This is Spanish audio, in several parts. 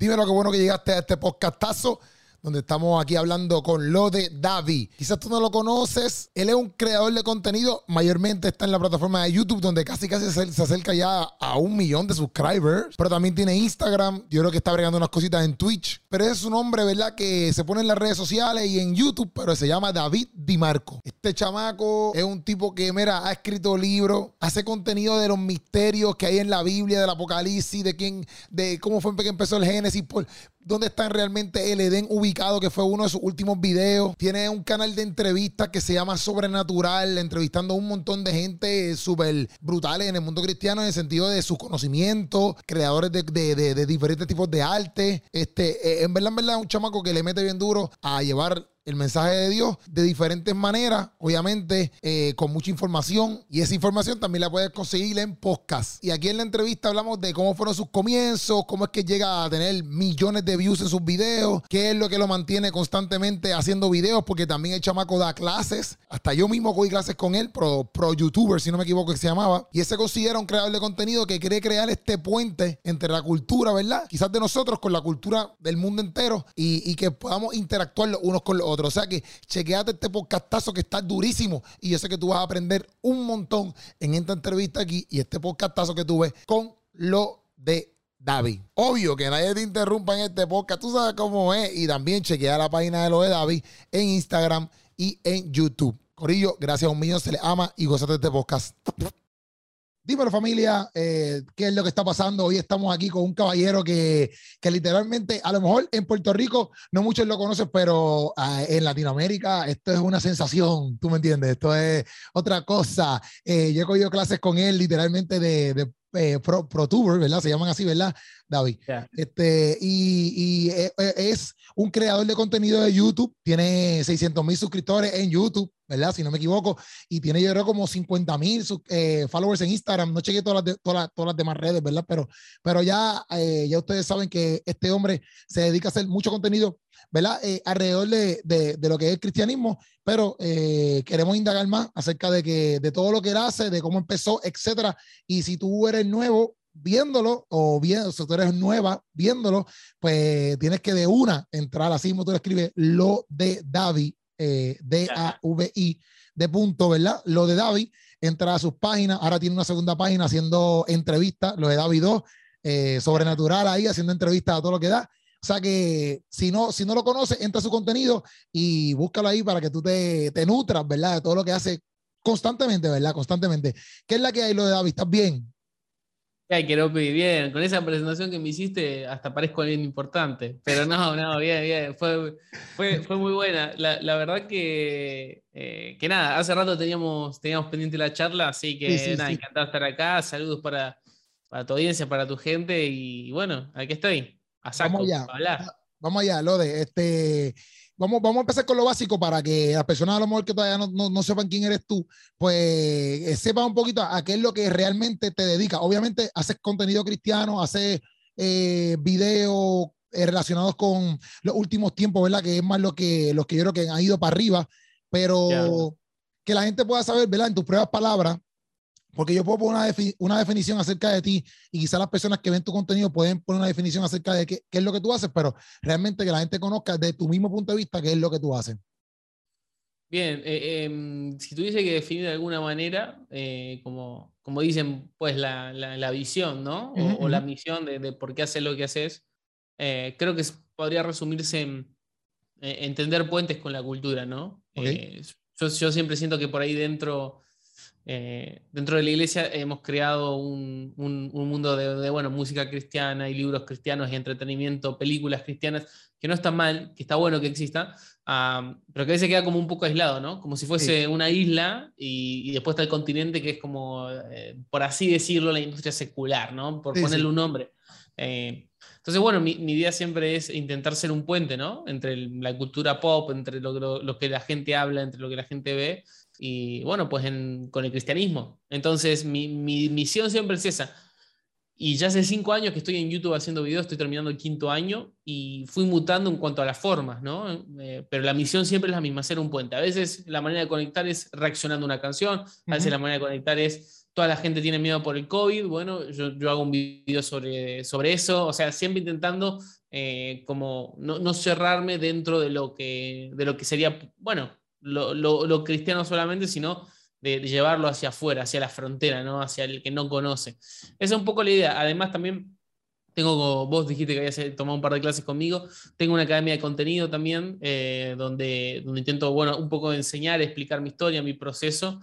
Dime lo que bueno que llegaste a este podcastazo donde estamos aquí hablando con lo de David. Quizás tú no lo conoces, él es un creador de contenido, mayormente está en la plataforma de YouTube, donde casi casi se acerca ya a un millón de subscribers, pero también tiene Instagram, yo creo que está bregando unas cositas en Twitch, pero es un hombre, ¿verdad? Que se pone en las redes sociales y en YouTube, pero se llama David Di Marco. Este chamaco es un tipo que, mira, ha escrito libros, hace contenido de los misterios que hay en la Biblia, del Apocalipsis, de quién, de cómo fue que empezó el Génesis, dónde está realmente el Edén ubicado, que fue uno de sus últimos videos. Tiene un canal de entrevistas que se llama Sobrenatural, entrevistando a un montón de gente súper brutales en el mundo cristiano en el sentido de sus conocimientos, creadores de, diferentes tipos de arte. Este, eh, en verdad, en verdad, un chamaco que le mete bien duro a llevar el mensaje de Dios de diferentes maneras, obviamente eh, con mucha información y esa información también la puedes conseguir en podcast. Y aquí en la entrevista hablamos de cómo fueron sus comienzos, cómo es que llega a tener millones de views en sus videos, qué es lo que lo mantiene constantemente haciendo videos, porque también el chamaco da clases, hasta yo mismo doy clases con él, pro, pro youtuber, si no me equivoco que se llamaba, y ese considera un creador de contenido que quiere crear este puente entre la cultura, ¿verdad? Quizás de nosotros con la cultura del mundo entero y, y que podamos interactuar los unos con los otros. O sea que chequeate este podcastazo que está durísimo y yo sé que tú vas a aprender un montón en esta entrevista aquí y este podcastazo que tuve con lo de David. Obvio que nadie te interrumpa en este podcast, tú sabes cómo es. Y también chequea la página de lo de David en Instagram y en YouTube. Corillo, gracias a un millón se le ama y gozate este podcast. Dímelo familia, eh, ¿qué es lo que está pasando? Hoy estamos aquí con un caballero que, que, literalmente, a lo mejor en Puerto Rico no muchos lo conocen, pero ah, en Latinoamérica esto es una sensación, tú me entiendes, esto es otra cosa. Eh, yo he cogido clases con él literalmente de, de eh, pro, ProTuber, ¿verdad? Se llaman así, ¿verdad, David? Este, y, y es un creador de contenido de YouTube, tiene 600 mil suscriptores en YouTube ¿verdad? Si no me equivoco. Y tiene yo creo como 50 mil eh, followers en Instagram. No chequeé todas las, todas, todas las demás redes, ¿verdad? Pero, pero ya, eh, ya ustedes saben que este hombre se dedica a hacer mucho contenido, ¿verdad? Eh, alrededor de, de, lo que es el cristianismo, pero queremos indagar más acerca de, que, de todo lo que él hace, de cómo empezó, etcétera. Y si tú eres nuevo, viéndolo o bien, si tú eres nueva viéndolo, pues tienes que de una entrar así como tú le escribes lo de David eh, D-A-V-I, de punto, ¿verdad? Lo de David, entra a sus páginas, ahora tiene una segunda página haciendo entrevistas, lo de David 2, eh, sobrenatural ahí, haciendo entrevistas a todo lo que da. O sea que si no, si no lo conoces, entra a su contenido y búscalo ahí para que tú te, te nutras, ¿verdad? De todo lo que hace constantemente, ¿verdad? Constantemente. ¿Qué es la que hay lo de David? ¿Estás bien? Ay, quiero bien. Con esa presentación que me hiciste, hasta parezco alguien importante. Pero no, no, bien, bien. Fue, fue, fue muy buena. La, la verdad que, eh, que nada, hace rato teníamos, teníamos pendiente la charla, así que nada, encantado estar acá. Saludos para, para tu audiencia, para tu gente. Y bueno, aquí estoy. A saco, Vamos allá. hablar. Vamos allá, Lode. Este, vamos, vamos a empezar con lo básico para que las personas a lo mejor que todavía no, no, sepan quién eres tú, pues eh, sepan un poquito a, qué es lo que realmente te dedicas. Obviamente haces contenido cristiano, haces eh, videos eh, relacionados con los últimos tiempos, ¿verdad? Que es más lo que, los que yo creo que han ido para arriba, pero que la gente pueda saber, ¿verdad? En tus pruebas palabras, porque yo puedo poner una, definición acerca de ti y quizás las personas que ven tu contenido pueden poner una definición acerca de qué, es lo que tú haces, pero realmente que la gente conozca de tu mismo punto de vista qué es lo que tú haces. Bien, eh, em, si tuviese que definir de alguna manera, eh, como, como dicen, pues la, la, visión, ¿no? O, la misión de, de, por qué haces lo que haces, eh, creo que podría resumirse en entender puentes con la cultura, ¿no? Yo, yo, siempre siento que por ahí dentro eh, dentro de la iglesia hemos creado un, mundo de, bueno, música cristiana y libros cristianos y entretenimiento, películas cristianas, que no está mal, que está bueno que exista, pero que a veces queda como un poco aislado, ¿no? Como si fuese una isla y, después está el continente que es como, eh, por así decirlo, la industria secular, ¿no? Por ponerle un nombre. Eh, entonces, bueno, mi, idea siempre es intentar ser un puente, ¿no? Entre la cultura pop, entre lo, lo, que la gente habla, entre lo que la gente ve y bueno, pues con el cristianismo. Entonces, mi, misión siempre es esa. Y ya hace cinco años que estoy en YouTube haciendo videos, estoy terminando el quinto año y fui mutando en cuanto a las formas, ¿no? Eh, pero la misión siempre es la misma, ser un puente. A veces la manera de conectar es reaccionando a una canción, a veces la manera de conectar es toda la gente tiene miedo por el COVID, bueno, yo, yo hago un video sobre, sobre eso, o sea, siempre intentando eh, como no, cerrarme dentro de lo que, de lo que sería, bueno, lo, cristiano solamente, sino de, llevarlo hacia afuera, hacia la frontera, ¿no? hacia el que no conoce. Esa es un poco la idea. Además, también tengo, vos dijiste que habías tomado un par de clases conmigo, tengo una academia de contenido también, eh, donde, donde intento, bueno, un poco enseñar, explicar mi historia, mi proceso,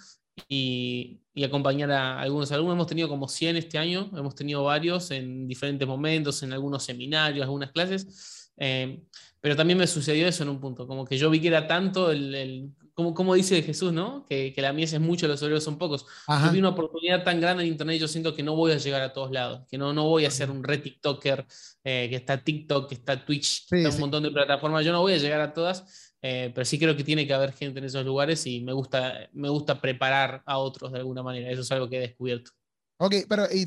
y, acompañar a algunos alumnos. Hemos tenido como 100 este año, hemos tenido varios en diferentes momentos, en algunos seminarios, algunas clases, eh, pero también me sucedió eso en un punto, como que yo vi que era tanto el, como, como, dice Jesús, ¿no? Que, que la mies es mucho, los obreros son pocos. Yo vi una oportunidad tan grande en Internet, yo siento que no voy a llegar a todos lados, que no, no voy a ser un red TikToker, eh, que está TikTok, que está Twitch, que está un montón de plataformas, yo no voy a llegar a todas eh, pero sí creo que tiene que haber gente en esos lugares y me gusta, me gusta preparar a otros de alguna manera. Eso es algo que he descubierto. Ok, pero y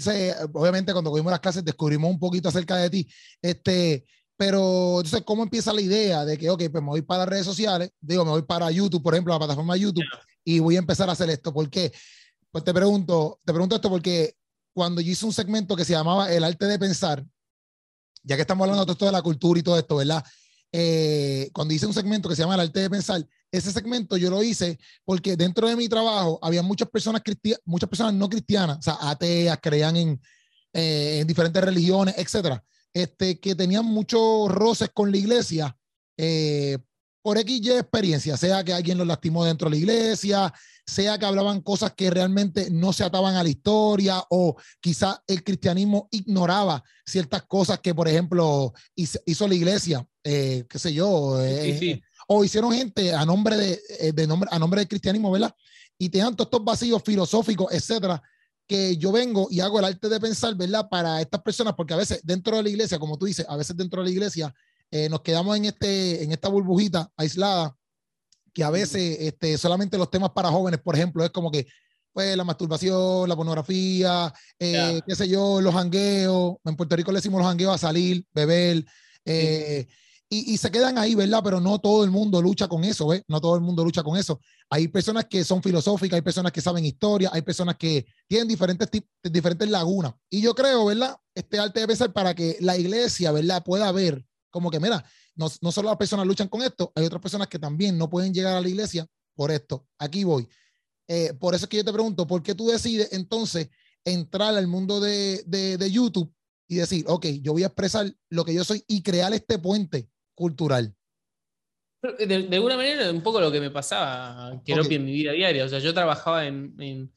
obviamente cuando cogimos las clases descubrimos un poquito acerca de ti. Este, pero entonces, ¿cómo empieza la idea de que, ok, pues me voy para las redes sociales, digo, me voy para YouTube, por ejemplo, la plataforma YouTube, y voy a empezar a hacer esto? ¿Por qué? Pues te pregunto, te pregunto esto porque cuando yo hice un segmento que se llamaba El arte de pensar, ya que estamos hablando de todo esto de la cultura y todo esto, ¿verdad? Eh, cuando hice un segmento que se llama El arte de pensar, ese segmento yo lo hice porque dentro de mi trabajo había muchas personas, muchas personas no cristianas, o sea, ateas, creían en, eh, en diferentes religiones, etcétera, este, que tenían muchos roces con la iglesia eh, por X experiencia, sea que alguien los lastimó dentro de la iglesia, sea que hablaban cosas que realmente no se ataban a la historia o quizá el cristianismo ignoraba ciertas cosas que, por ejemplo, hizo, la iglesia, eh, qué sé yo, eh, o hicieron gente a nombre, de, eh, de, nombre, a nombre del cristianismo, ¿verdad? Y tenían todos estos vacíos filosóficos, etcétera, que yo vengo y hago el arte de pensar, ¿verdad? Para estas personas, porque a veces dentro de la iglesia, como tú dices, a veces dentro de la iglesia nos quedamos en, este, en esta burbujita aislada que a veces este, solamente los temas para jóvenes, por ejemplo, es como que pues la masturbación, la pornografía, eh, qué sé yo, los jangueos. En Puerto Rico le decimos los jangueos a salir, beber. Eh, y, y, se quedan ahí, ¿verdad? Pero no todo el mundo lucha con eso, ¿ves? No todo el mundo lucha con eso. Hay personas que son filosóficas, hay personas que saben historia, hay personas que tienen diferentes, diferentes lagunas. Y yo creo, ¿verdad? Este arte debe ser para que la iglesia, ¿verdad? Pueda ver como que, mira, no, no solo las personas luchan con esto, hay otras personas que también no pueden llegar a la iglesia por esto. Aquí voy. Eh, por eso es que yo te pregunto, ¿por qué tú decides entonces entrar al mundo de, de, YouTube y decir, ok, yo voy a expresar lo que yo soy y crear este puente cultural? De, de alguna manera, un poco lo que me pasaba, que okay. en mi vida diaria. O sea, yo trabajaba en, en,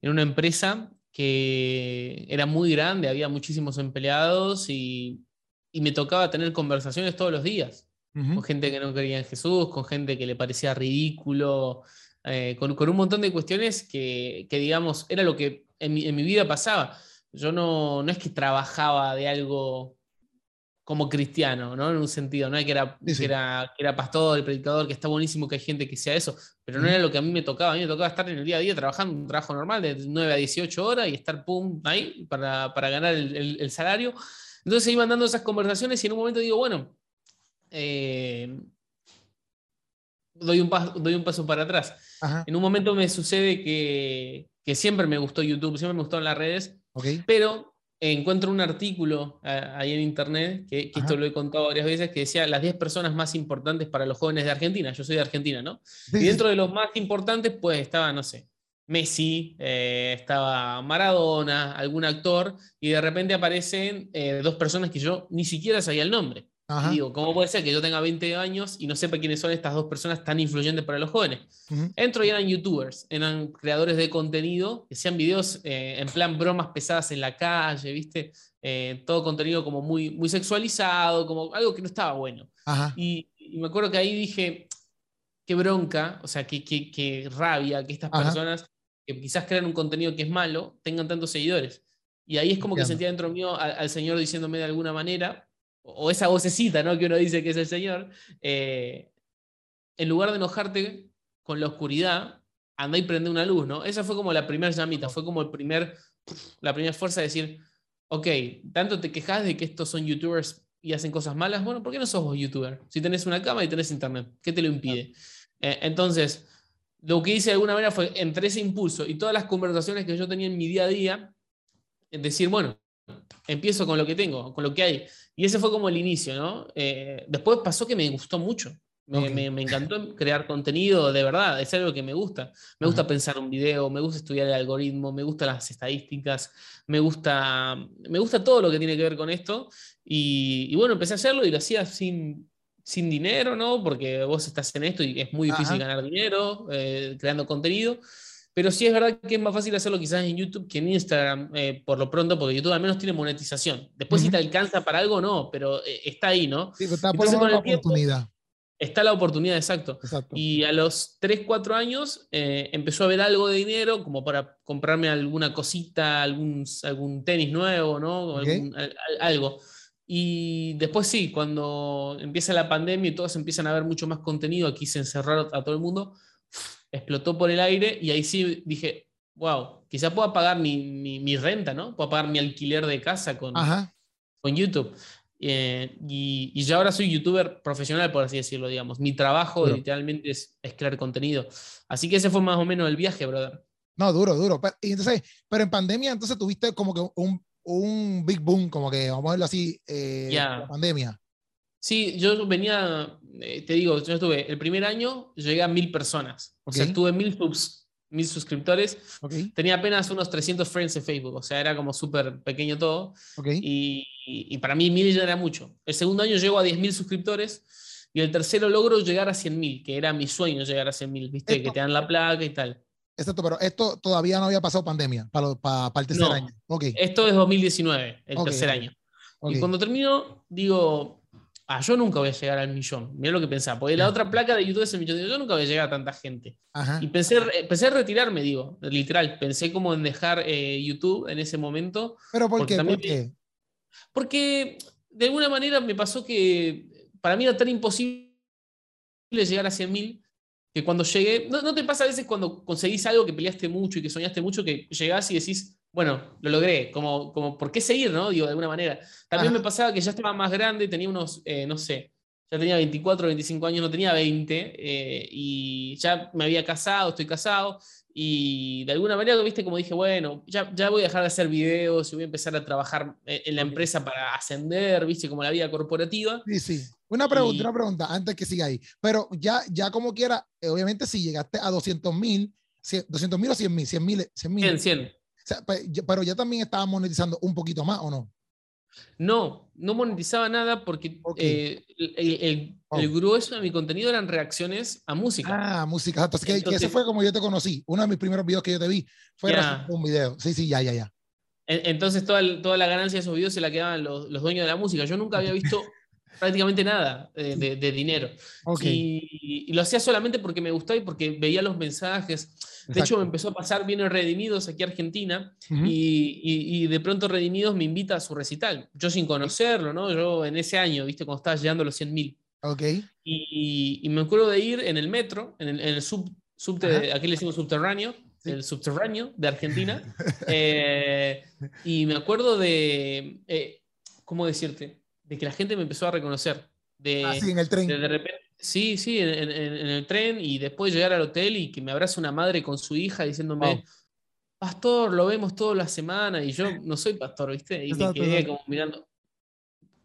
en, una empresa que era muy grande, había muchísimos empleados y y me tocaba tener conversaciones todos los días con gente que no creía en Jesús, con gente que le parecía ridículo, eh, con, con, un montón de cuestiones que, que digamos, era lo que en mi, en mi, vida pasaba. Yo no, no es que trabajaba de algo como cristiano, ¿no? En un sentido, no que era, Que era, que era pastor, el predicador, que está buenísimo que hay gente que sea eso, pero no era lo que a mí me tocaba. A mí me tocaba estar en el día a día trabajando un trabajo normal de 9 a 18 horas y estar, pum, ahí para, para ganar el, el, el salario. Entonces se iban dando esas conversaciones y en un momento digo, bueno, eh, doy, un paso, doy un paso para atrás. En un momento me sucede que, que, siempre me gustó YouTube, siempre me gustó las redes, pero encuentro un artículo ahí en internet, que, esto lo he contado varias veces, que decía las 10 personas más importantes para los jóvenes de Argentina. Yo soy de Argentina, ¿no? y dentro de los más importantes, pues estaba, no sé, Messi, eh, estaba Maradona, algún actor, y de repente aparecen eh, dos personas que yo ni siquiera sabía el nombre. Y digo, ¿cómo puede ser que yo tenga 20 años y no sepa quiénes son estas dos personas tan influyentes para los jóvenes? Entro y eran youtubers, eran creadores de contenido, que sean videos eh, en plan bromas pesadas en la calle, ¿viste? todo contenido como muy, muy sexualizado, como algo que no estaba bueno. Y, me acuerdo que ahí dije, qué bronca, o sea, qué, qué, qué rabia que estas personas que quizás crean un contenido que es malo, tengan tantos seguidores. Y ahí es como que sentía dentro mío al, Señor diciéndome de alguna manera, o, esa vocecita ¿no? que uno dice que es el Señor, eh, en lugar de enojarte con la oscuridad, anda y prende una luz, ¿no? Esa fue como la primera llamita, fue como el primer, la primera fuerza de decir, ok, tanto te quejas de que estos son youtubers y hacen cosas malas, bueno, ¿por qué no sos vos youtuber? Si tenés una cámara y tenés internet, ¿qué te lo impide? Eh, entonces, lo que hice de alguna manera fue, entre ese impulso y todas las conversaciones que yo tenía en mi día a día, decir, bueno, empiezo con lo que tengo, con lo que hay. Y ese fue como el inicio, ¿no? Eh, después pasó que me gustó mucho. Me, encantó crear contenido de verdad, es algo que me gusta. Me gusta pensar un video, me gusta estudiar el algoritmo, me gustan las estadísticas, me gusta, me gusta todo lo que tiene que ver con esto. Y, bueno, empecé a hacerlo y lo hacía sin, sin dinero, ¿no? Porque vos estás en esto y es muy difícil ganar dinero eh, creando contenido. Pero sí es verdad que es más fácil hacerlo quizás en YouTube que en Instagram, eh, por lo pronto, porque YouTube al menos tiene monetización. Después, si te alcanza para algo, no, pero eh, está ahí, ¿no? Sí, está por la oportunidad. Está la oportunidad, exacto. Y a los 3, 4 años eh, empezó a haber algo de dinero como para comprarme alguna cosita, algún, algún tenis nuevo, ¿no? algo. Y después sí, cuando empieza la pandemia y todos empiezan a ver mucho más contenido, aquí se encerraron a todo el mundo, explotó por el aire y ahí sí dije, wow, quizá pueda pagar mi, renta, ¿no? Puedo pagar mi alquiler de casa con, con YouTube. Eh, y, y, ahora soy youtuber profesional, por así decirlo, digamos. Mi trabajo literalmente es, crear contenido. Así que ese fue más o menos el viaje, brother. No, duro, duro. Pero, y entonces, pero en pandemia, entonces tuviste como que un, un big boom, como que, vamos a verlo así, eh, la pandemia. Sí, yo venía, eh, te digo, yo estuve, el primer año llegué a mil personas. O sea, tuve mil, subs, mil suscriptores. Tenía apenas unos 300 friends en Facebook, o sea, era como súper pequeño todo. Y, y, para mí mil ya era mucho. El segundo año llego a 10.000 suscriptores y el tercero logro llegar a 100.000, que era mi sueño llegar a 100.000, ¿viste? que te dan la placa y tal. Exacto, pero esto todavía no había pasado pandemia para, para, el tercer año. Esto es 2019, el tercer año. Y cuando termino, digo, ah, yo nunca voy a llegar al millón. Mira lo que pensaba, porque la otra placa de YouTube es el millón. Yo nunca voy a llegar a tanta gente. Y pensé, pensé en retirarme, digo, literal. Pensé como en dejar eh, YouTube en ese momento. ¿Pero por qué? Porque de alguna manera me pasó que para mí era tan imposible llegar a 100.000 que cuando llegué, no, te pasa a veces cuando conseguís algo que peleaste mucho y que soñaste mucho, que llegás y decís, bueno, lo logré, como, como ¿por qué seguir, no? Digo, de alguna manera. También me pasaba que ya estaba más grande, tenía unos, eh, no sé, ya tenía 24, 25 años, no tenía 20, eh, y ya me había casado, estoy casado, y de alguna manera, viste, como dije, bueno, ya, ya voy a dejar de hacer videos y voy a empezar a trabajar eh, en la empresa para ascender, viste, como la vida corporativa. Sí, sí. Una pregunta, una pregunta, antes que siga ahí. Pero ya, ya como quiera, obviamente si llegaste a 200 mil, 200 mil o 100 mil, 100 mil. 100 mil. 100, 100 pero ya también estaba monetizando un poquito más, ¿o no? No, no monetizaba nada porque eh, el, oh. el, grueso de mi contenido eran reacciones a música. Ah, música. Entonces, que, ese fue como yo te conocí. Uno de mis primeros videos que yo te vi fue un video. Sí, sí, ya, ya, ya. Entonces toda, toda la ganancia de esos videos se la quedaban los, los dueños de la música. Yo nunca había visto prácticamente nada eh, de, dinero. Y, lo hacía solamente porque me gustaba y porque veía los mensajes. De hecho, me empezó a pasar, viene Redimidos aquí a Argentina y, de pronto Redimidos me invita a su recital. Yo sin conocerlo, ¿no? Yo en ese año, ¿viste? Cuando estaba llegando a los 100 mil. Ok. Y, me acuerdo de ir en el metro, en el, en el sub, subte, aquí le decimos subterráneo, el subterráneo de Argentina. Eh, y me acuerdo de, eh, ¿cómo decirte? De que la gente me empezó a reconocer. De, ah, sí, en el tren. De, repente, sí, sí, en, el tren y después llegar al hotel y que me abraza una madre con su hija diciéndome, pastor, lo vemos toda la semana y yo no soy pastor, ¿viste? Y me quedé como mirando,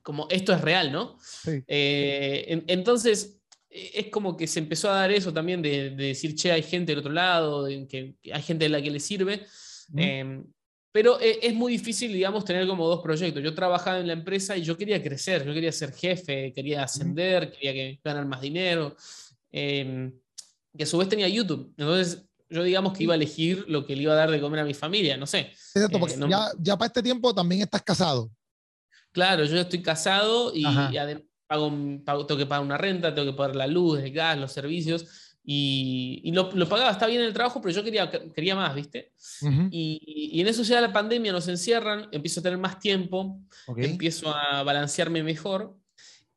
como esto es real, ¿no? Eh, entonces, es como que se empezó a dar eso también de, decir, che, hay gente del otro lado, que hay gente a la que le sirve. Eh, es muy difícil, digamos, tener como dos proyectos. Yo trabajaba en la empresa y yo quería crecer, yo quería ser jefe, quería ascender, quería ganar más dinero. Eh, y a su vez tenía YouTube. Entonces, yo digamos que iba a elegir lo que le iba a dar de comer a mi familia, no sé. Exacto, porque eh, ya, ya, para este tiempo también estás casado. Claro, yo estoy casado y, pago, pago, tengo que pagar una renta, tengo que pagar la luz, el gas, los servicios. Y, lo, pagaba, está bien el trabajo, pero yo quería, quería más, ¿viste? y, y, en eso ya la pandemia, nos encierran, empiezo a tener más tiempo, empiezo a balancearme mejor.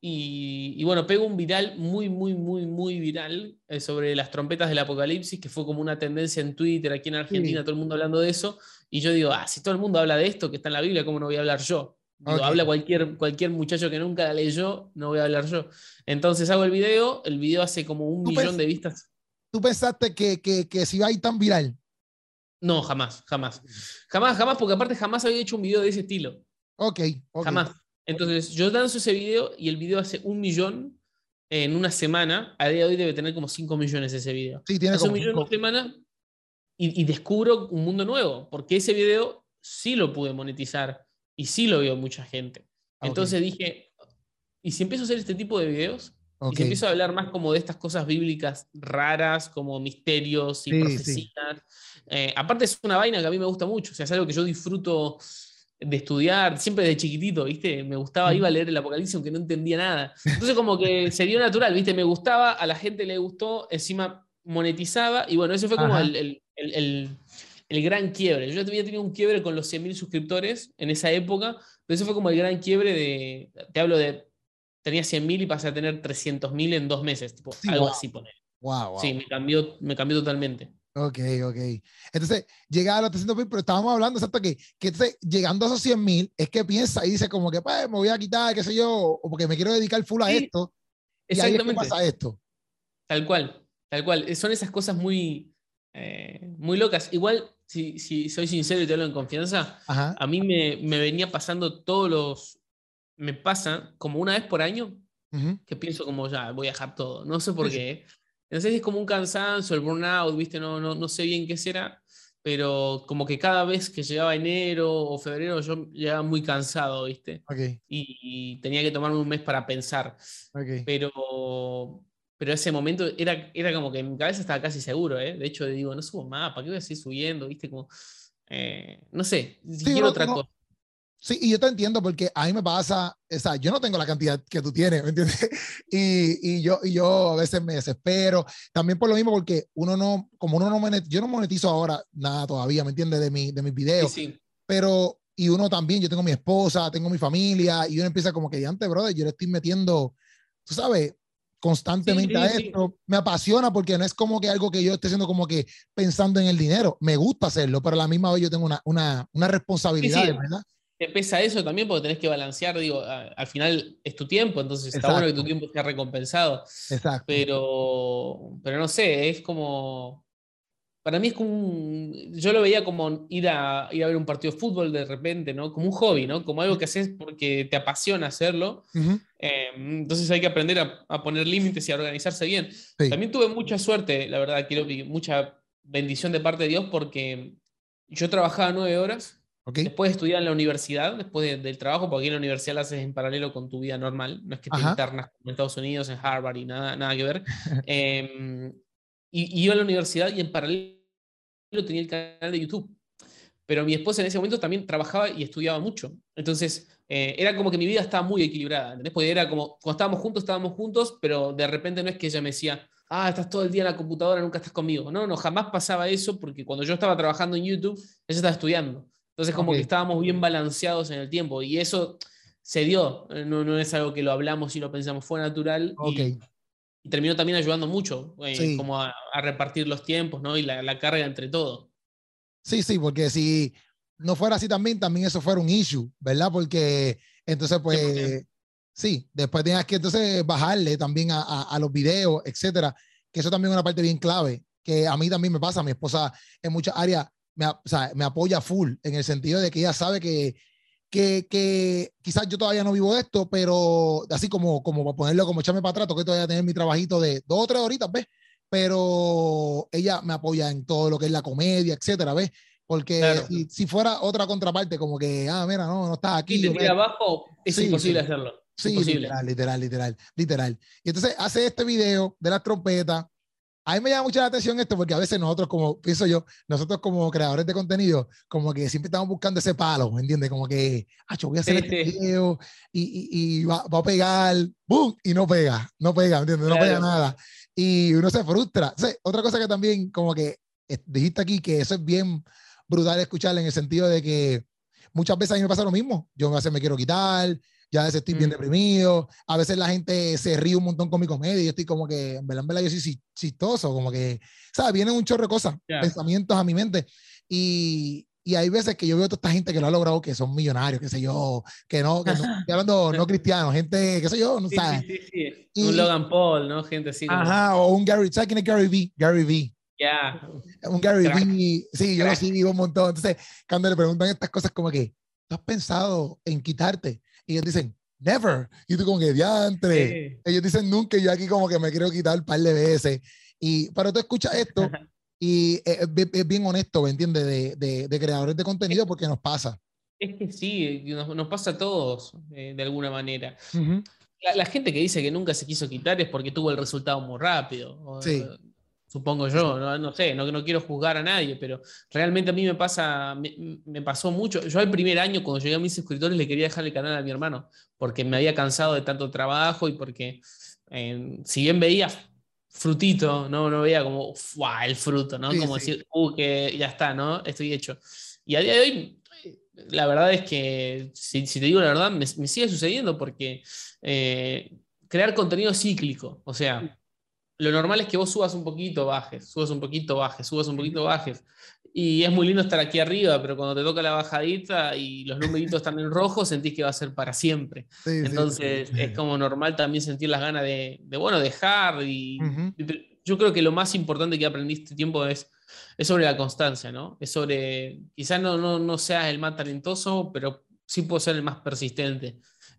Y, bueno, pego un viral muy, muy, muy, muy viral eh, sobre las trompetas del apocalipsis, que fue como una tendencia en Twitter aquí en Argentina, todo el mundo hablando de eso. Y yo digo, ah, si todo el mundo habla de esto que está en la Biblia, ¿cómo no voy a hablar yo? Habla cualquier, cualquier muchacho que nunca la leyó, no voy a hablar yo. Entonces hago el video, el video hace como un millón de vistas. ¿Tú pensaste que, que, que se iba a ir tan viral? No, jamás, jamás. Jamás, jamás, porque aparte jamás había hecho un video de ese estilo. Ok. Jamás. Entonces, yo lanzo ese video y el video hace un millón en una semana. A día de hoy debe tener como 5 millones ese video. Sí, tiene hace un millón en una semana y, descubro un mundo nuevo, porque ese video sí lo pude monetizar y sí lo vio mucha gente. Entonces dije, ¿y si empiezo a hacer este tipo de videos? Y si empiezo a hablar más como de estas cosas bíblicas raras, como misterios y profecías. Eh, aparte es una vaina que a mí me gusta mucho, o sea, es algo que yo disfruto de estudiar, siempre de chiquitito, ¿viste? Me gustaba, iba a leer el Apocalipsis aunque no entendía nada. Entonces como que se dio natural, ¿viste? Me gustaba, a la gente le gustó, encima monetizaba y bueno, eso fue como el, gran quiebre. Yo ya había tenido un quiebre con los 100.000 suscriptores en esa época, pero eso fue como el gran quiebre de, te hablo de, tenía 100.000 y pasé a tener 300.000 en dos meses, tipo, algo así poner. Wow, Sí, me cambió, me cambió totalmente. Ok, ok. Entonces, llega a los 300 mil, pero estábamos hablando, exacto, que, que llegando a esos 100 mil, es que piensa y dice como que, pues, me voy a quitar, qué sé yo, o porque me quiero dedicar full a esto. Exactamente. Y ahí pasa esto. Tal cual, tal cual. Son esas cosas muy, eh, muy locas. Igual, si, si, soy sincero y te hablo en confianza, a mí me, me, venía pasando todos los, me pasa como una vez por año, que pienso como, ya, voy a dejar todo. No sé por qué. No sé si es como un cansancio, el burnout, ¿viste? No, no, no sé bien qué será, pero como que cada vez que llegaba enero o febrero yo llegaba muy cansado, ¿viste? Y, tenía que tomarme un mes para pensar. Pero, pero ese momento era, era como que en mi cabeza estaba casi seguro, ¿eh? De hecho, digo, no subo más, ¿para qué voy a seguir subiendo? ¿Viste? Como, eh, no sé, si quiero otra cosa. Sí, y yo te entiendo porque a mí me pasa, o sea, yo no tengo la cantidad que tú tienes, ¿me entiendes? Y, y, yo, y yo a veces me desespero, también por lo mismo porque uno no, como uno no monetizo, yo no monetizo ahora nada todavía, ¿me entiendes? De, mi, de mis videos, sí, pero, y uno también, yo tengo mi esposa, tengo mi familia, y uno empieza como que, antes, brother, yo le estoy metiendo, tú sabes, constantemente a esto. Me apasiona porque no es como que algo que yo esté haciendo como que pensando en el dinero. Me gusta hacerlo, pero a la misma vez yo tengo una, una, una responsabilidad, ¿verdad? te pesa eso también porque tenés que balancear, digo, al final es tu tiempo, entonces está bueno que tu tiempo sea recompensado. Exacto. Pero, pero no sé, es como, para mí es como, un, yo lo veía como ir a, ir a ver un partido de fútbol de repente, ¿no? Como un hobby, ¿no? Como algo que haces porque te apasiona hacerlo. Eh, entonces hay que aprender a, poner límites y a organizarse bien. También tuve mucha suerte, la verdad, quiero mucha bendición de parte de Dios porque yo trabajaba nueve horas Después de estudiar en la universidad, después del trabajo, porque aquí en la universidad la haces en paralelo con tu vida normal, no es que te internas en Estados Unidos, en Harvard y nada, nada que ver. eh, y, iba a la universidad y en paralelo tenía el canal de YouTube. Pero mi esposa en ese momento también trabajaba y estudiaba mucho. Entonces, eh, era como que mi vida estaba muy equilibrada. ¿entendés? Porque era como, cuando estábamos juntos, estábamos juntos, pero de repente no es que ella me decía, ah, estás todo el día en la computadora, nunca estás conmigo. No, no, jamás pasaba eso porque cuando yo estaba trabajando en YouTube, ella estaba estudiando. Entonces como que estábamos bien balanceados en el tiempo y eso se dio, eh, no, no es algo que lo hablamos y lo pensamos, fue natural y, terminó también ayudando mucho, eh, como a, repartir los tiempos ¿no? y la, carga entre todos. Sí, sí, porque si no fuera así también, también eso fuera un issue, ¿verdad? Porque entonces pues... Sí, después tenías que entonces bajarle también a, a, los videos, etcétera, que eso también es una parte bien clave, que a mí también me pasa, mi esposa en muchas áreas me, o sea, me apoya full en el sentido de que ella sabe que, que, que, quizás yo todavía no vivo esto, pero así como, como para ponerlo como echarme para atrás, que todavía tener mi trabajito de dos o tres horitas, ¿ves? Pero ella me apoya en todo lo que es la comedia, etcétera, ¿ves? Porque si, si, fuera otra contraparte, como que, ah, mira, no, no estás aquí. Y te abajo, es imposible hacerlo. Sí, literal, literal, literal, literal. Y entonces hace este video de las trompetas, a mí me llama mucho la atención esto porque a veces nosotros, como pienso yo, nosotros como creadores de contenido, como que siempre estamos buscando ese palo, ¿me entiendes? Como que, ah, yo voy a hacer este video y, y, y va, va, a pegar, ¡boom! Y no pega, no pega, ¿me entiendes? No pega nada. Y uno se frustra. Otra cosa que también, como que eh, dijiste aquí, que eso es bien brutal escuchar en el sentido de que muchas veces a mí me pasa lo mismo. Yo a veces me quiero quitar, ya a veces estoy bien mm. deprimido, a veces la gente se ríe un montón con mi comedia y yo estoy como que, en verdad, en verdad, yo soy chistoso, como que, ¿sabes? Vienen un chorro de cosas, pensamientos a mi mente y, y hay veces que yo veo a toda esta gente que lo ha logrado, que son millonarios, qué sé yo, que no, que no estoy hablando no cristianos, gente, qué sé yo, no sabes. Sí, sí, sí. un Logan Paul, ¿no? Gente así. Ajá, o un Gary, ¿sabes quién es Gary V? Gary V. Ya. Un Gary V, sí, yo lo sigo un montón. Entonces, cuando le preguntan estas cosas como que, ¿tú has pensado en quitarte? Y ellos dicen, never. Y tú como que, diantre. Ellos dicen nunca y yo aquí como que me quiero quitar un par de veces. Y, pero tú escuchas esto y es, bien honesto, ¿me entiendes? De, de, creadores de contenido porque nos pasa. Es que sí, nos, pasa a todos eh, de alguna manera. la, gente que dice que nunca se quiso quitar es porque tuvo el resultado muy rápido. Sí. Supongo yo, no, sé, no, no, quiero juzgar a nadie, pero realmente a mí me pasa, me, pasó mucho. Yo el primer año, cuando llegué a mis suscriptores, le quería dejar el canal a mi hermano, porque me había cansado de tanto trabajo y porque, eh, si bien veía frutito, ¿no? No veía como, el fruto, ¿no? como decir, uh, que ya está, ¿no? Estoy hecho. Y a día de hoy, la verdad es que, si, te digo la verdad, me, sigue sucediendo porque eh, crear contenido cíclico, o sea, lo normal es que vos subas un poquito, bajes, subas un poquito, bajes, subas un poquito, bajes. Y es muy lindo estar aquí arriba, pero cuando te toca la bajadita y los numeritos están en rojo, sentís que va a ser para siempre. Entonces es como normal también sentir las ganas de, bueno, dejar. Y, yo creo que lo más importante que aprendí este tiempo es, es sobre la constancia, ¿no? Es sobre, quizás no, no, no seas el más talentoso, pero sí puedo ser el más persistente.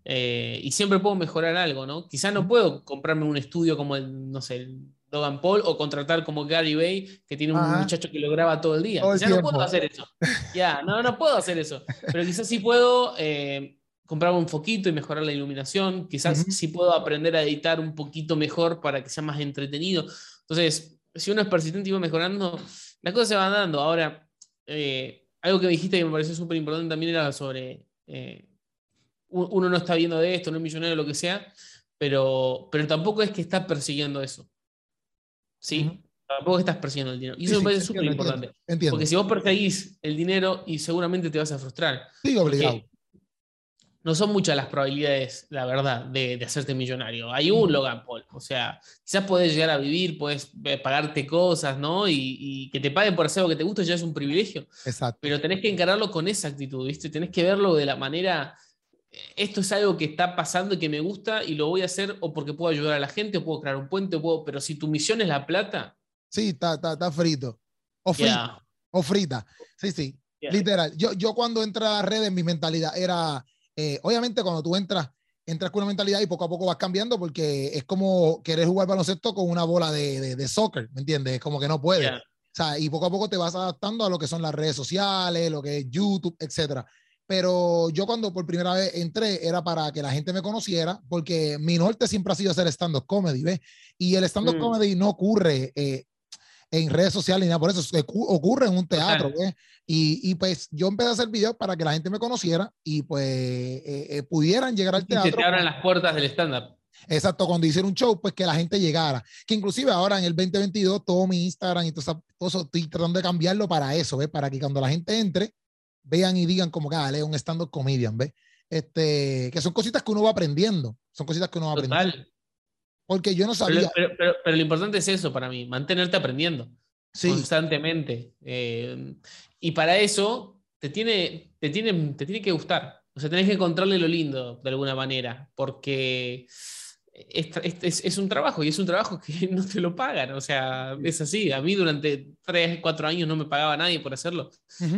Eh, y siempre puedo mejorar algo, ¿no? Quizás no puedo comprarme un estudio como el, no sé, el Logan Paul o contratar como Gary Bay, que tiene un muchacho que lo graba todo el día. quizás no puedo hacer eso. ya, no, no puedo hacer eso. Pero quizás sí puedo eh, comprar un foquito y mejorar la iluminación. Quizás sí puedo aprender a editar un poquito mejor para que sea más entretenido. Entonces, si uno es persistente y va mejorando, las cosas se van dando. Ahora, eh, algo que dijiste que me pareció súper importante también era sobre uno no está viendo de esto, no es millonario, lo que sea, pero, pero tampoco es que está persiguiendo eso. ¿Sí? Tampoco estás persiguiendo el dinero. Y eso me parece súper importante. Porque si vos perseguís el dinero y seguramente te vas a frustrar. Sí, obligado. No son muchas las probabilidades, la verdad, de, hacerte millonario. Hay un Logan Paul. O sea, quizás podés llegar a vivir, puedes eh, pagarte cosas, ¿no? Y, y, que te paguen por hacer lo que te gusta ya es un privilegio. Exacto. Pero tenés que encararlo con esa actitud, ¿viste? Tenés que verlo de la manera esto es algo que está pasando y que me gusta y lo voy a hacer o porque puedo ayudar a la gente o puedo crear un puente, puedo, pero si tu misión es la plata. Sí, está, está, frito. O frita. O frita. Sí, sí. Literal. Yo, yo cuando entré a las redes, mi mentalidad era, eh, obviamente cuando tú entras, entras con una mentalidad y poco a poco vas cambiando porque es como querer jugar baloncesto con una bola de, de, soccer, ¿me entiendes? Es como que no puedes. O sea, y poco a poco te vas adaptando a lo que son las redes sociales, lo que es YouTube, etcétera pero yo cuando por primera vez entré era para que la gente me conociera, porque mi norte siempre ha sido hacer stand-up comedy, ¿ves? Y el stand-up mm. comedy no ocurre eh, en redes sociales ni nada, por eso ocurre en un teatro, ¿ves? Y, y, pues yo empecé a hacer videos para que la gente me conociera y pues eh, eh, pudieran llegar al teatro. Que te abran las puertas del stand-up. Exacto, cuando hicieron un show, pues que la gente llegara. Que inclusive ahora en el 2022 todo mi Instagram y todo eso, estoy tratando de cambiarlo para eso, ¿ves? Para que cuando la gente entre, vean y digan como que, ah, es un stand-up comedian, ¿ves? Este, que son cositas que uno va aprendiendo, son cositas que uno va aprendiendo. Porque yo no sabía. Pero, pero, lo importante es eso para mí, mantenerte aprendiendo constantemente. Eh, y para eso te tiene, te, tiene, te tiene que gustar. O sea, tenés que encontrarle lo lindo de alguna manera, porque es, es, un trabajo y es un trabajo que no te lo pagan. O sea, es así. A mí durante 3, 4 años no me pagaba nadie por hacerlo,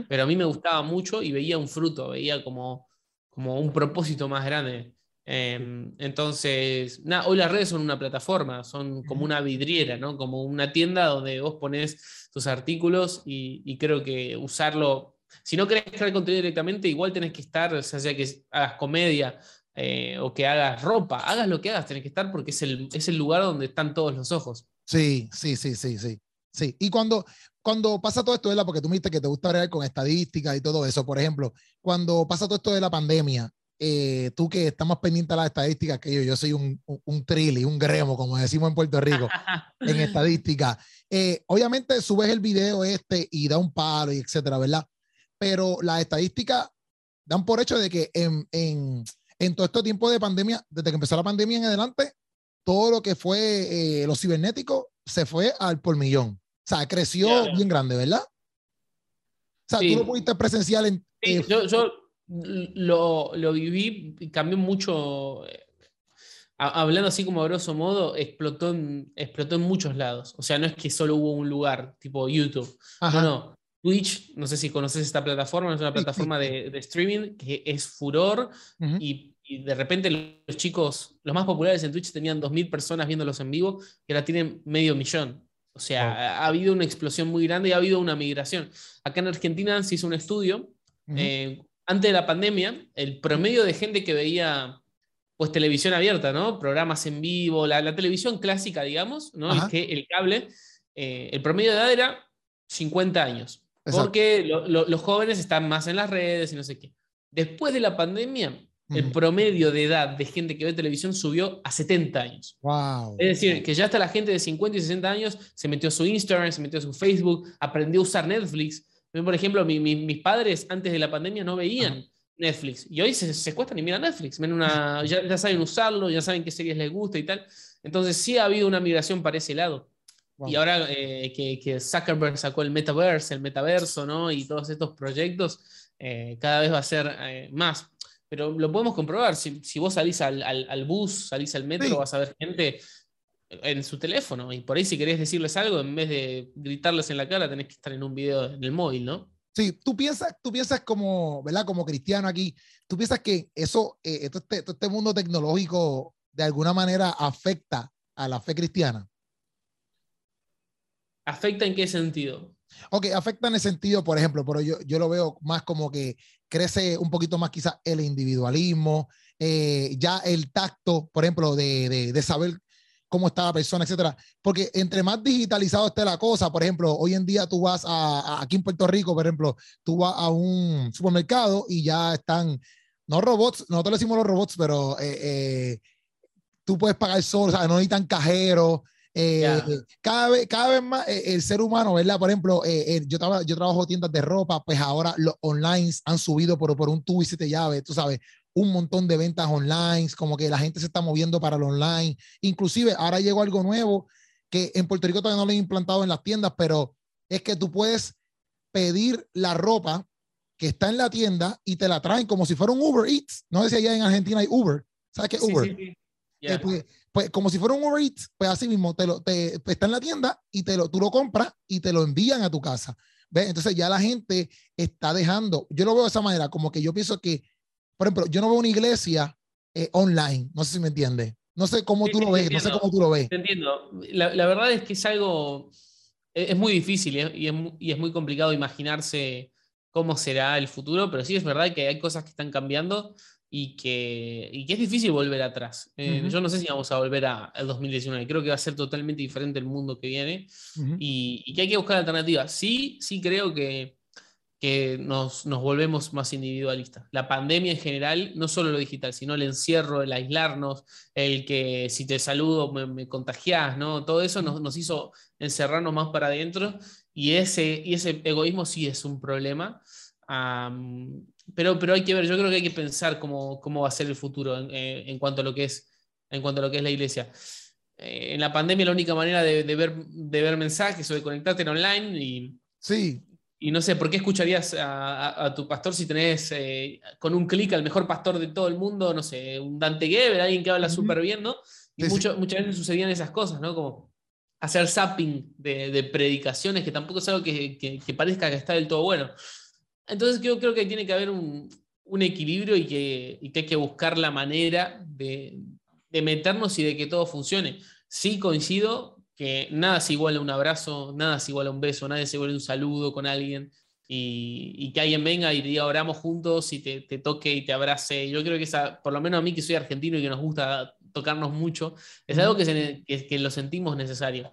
pero a mí me gustaba mucho y veía un fruto, veía como, como un propósito más grande. Em, entonces, nada, hoy las redes son una plataforma, son como una vidriera, ¿no? Como una tienda donde vos pones tus artículos y, y creo que usarlo. Si no querés crear contenido directamente, igual tenés que estar, o sea, que hagas comedia, eh, o que hagas ropa, hagas lo que hagas, tenés que estar porque es el, es el lugar donde están todos los ojos. Sí, sí, sí, sí, sí. Sí, y cuando, cuando pasa todo esto, ¿verdad? Porque tú me dijiste que te gusta hablar con estadísticas y todo eso, por ejemplo, cuando pasa todo esto de la pandemia, eh, tú que estás más pendiente de las estadísticas que yo, yo soy un, un, trilli, un gremo, como decimos en Puerto Rico, en estadística. Eh, obviamente subes el video este y da un palo y etcétera, ¿verdad? Pero las estadísticas dan por hecho de que en, en, en todo este tiempo de pandemia, desde que empezó la pandemia en adelante, todo lo que fue eh, lo cibernético se fue al por millón. O sea, creció bien grande, ¿verdad? O sea, tú lo pudiste presencial en... Sí, eh, yo, yo lo, lo, viví y cambió mucho. Eh, hablando así como a grosso modo, explotó en, explotó en muchos lados. O sea, no es que solo hubo un lugar, tipo YouTube. No, no. Twitch, no sé si conoces esta plataforma, es una plataforma de, streaming que es furor y, de repente los chicos, los más populares en Twitch tenían 2.000 personas viéndolos en vivo y ahora tienen medio millón. O sea, ha habido una explosión muy grande y ha habido una migración. Acá en Argentina se hizo un estudio. Eh, antes de la pandemia, el promedio de gente que veía pues televisión abierta, ¿no? Programas en vivo, la, televisión clásica, digamos, ¿no? El, que, el cable, eh, el promedio de edad era 50 años. Porque los jóvenes están más en las redes y no sé qué. Después de la pandemia, el promedio de edad de gente que ve televisión subió a 70 años. Wow. Es decir, que ya hasta la gente de 50 y 60 años se metió a su Instagram, se metió a su Facebook, aprendió a usar Netflix. Por ejemplo, mis padres antes de la pandemia no veían Netflix y hoy se, se cuestan y miran Netflix. Ven una, ya, saben usarlo, ya saben qué series les gusta y tal. Entonces sí ha habido una migración para ese lado. Y ahora eh, que, Zuckerberg sacó el metaverse, el metaverso, ¿no? Y todos estos proyectos, eh, cada vez va a ser eh, más. Pero lo podemos comprobar. Si, vos salís al, bus, salís al metro, vas a ver gente en su teléfono. Y por ahí si querés decirles algo, en vez de gritarles en la cara, tenés que estar en un video en el móvil, ¿no? Sí, tú piensas, tú piensas como, ¿verdad? Como cristiano aquí, tú piensas que eso, este, todo este mundo tecnológico de alguna manera afecta a la fe cristiana. ¿Afecta en qué sentido? Ok, afecta en el sentido, por ejemplo, pero yo, yo lo veo más como que crece un poquito más quizás el individualismo, eh, ya el tacto, por ejemplo, de, de, saber cómo está la persona, etcétera. Porque entre más digitalizado esté la cosa, por ejemplo, hoy en día tú vas a, aquí en Puerto Rico, por ejemplo, tú vas a un supermercado y ya están, no robots, nosotros le decimos los robots, pero eh, eh, tú puedes pagar solo, o sea, no necesitan cajeros. Eh, cada, vez, cada vez más eh, el ser humano, ¿verdad? Por ejemplo, eh, yo, trabajo, yo trabajo tiendas de ropa, pues ahora los online han subido por, por un tubo y siete llaves, tú sabes, un montón de ventas online, como que la gente se está moviendo para el online. Inclusive ahora llegó algo nuevo que en Puerto Rico todavía no lo he implantado en las tiendas, pero es que tú puedes pedir la ropa que está en la tienda y te la traen como si fuera un Uber Eats. No sé si allá en Argentina hay Uber. ¿Sabes qué es Uber? Sí, sí, pues como si fuera un Uber Eats, pues así mismo te lo, te, pues, está en la tienda y te lo, tú lo compras y te lo envían a tu casa. ¿Ves? Entonces ya la gente está dejando, yo lo veo de esa manera, como que yo pienso que, por ejemplo, yo no veo una iglesia eh, online, no sé si me entiendes. No sé cómo tú lo ves, no sé cómo tú lo ves. Te entiendo. La, la verdad es que es algo, es, muy difícil ¿eh? y, es, y es muy complicado imaginarse cómo será el futuro, pero sí es verdad que hay cosas que están cambiando y que, y que es difícil volver atrás. Eh, yo no sé si vamos a volver al 2019, creo que va a ser totalmente diferente el mundo que viene y, y, que hay que buscar alternativas. Sí, sí creo que, que nos, nos, volvemos más individualistas. La pandemia en general, no solo lo digital, sino el encierro, el aislarnos, el que si te saludo me, me contagiás, ¿no? Todo eso nos, nos hizo encerrarnos más para adentro y ese, y ese egoísmo sí es un problema pero, pero hay que ver, yo creo que hay que pensar cómo, cómo va a ser el futuro en, eh, cuanto a lo que es, en cuanto a lo que es la iglesia. Eh, en la pandemia la única manera de, ver, de ver mensajes o de conectarte en online y, sí. y no sé, ¿por qué escucharías a, tu pastor si tenés eh, con un clic al mejor pastor de todo el mundo, no sé, un Dante Geber, alguien que habla súper bien, ¿no? Y muchas veces sucedían esas cosas, ¿no? Como hacer zapping de, predicaciones, que tampoco es algo que, que, que parezca que está del todo bueno. Entonces yo creo que tiene que haber un, equilibrio y que, hay que buscar la manera de, meternos y de que todo funcione. Sí coincido que nada es igual a un abrazo, nada es igual a un beso, nada es igual a un saludo con alguien y, que alguien venga y diga oramos juntos y te, toque y te abrace. Yo creo que esa, por lo menos a mí que soy argentino y que nos gusta tocarnos mucho, es algo que, que, lo sentimos necesario.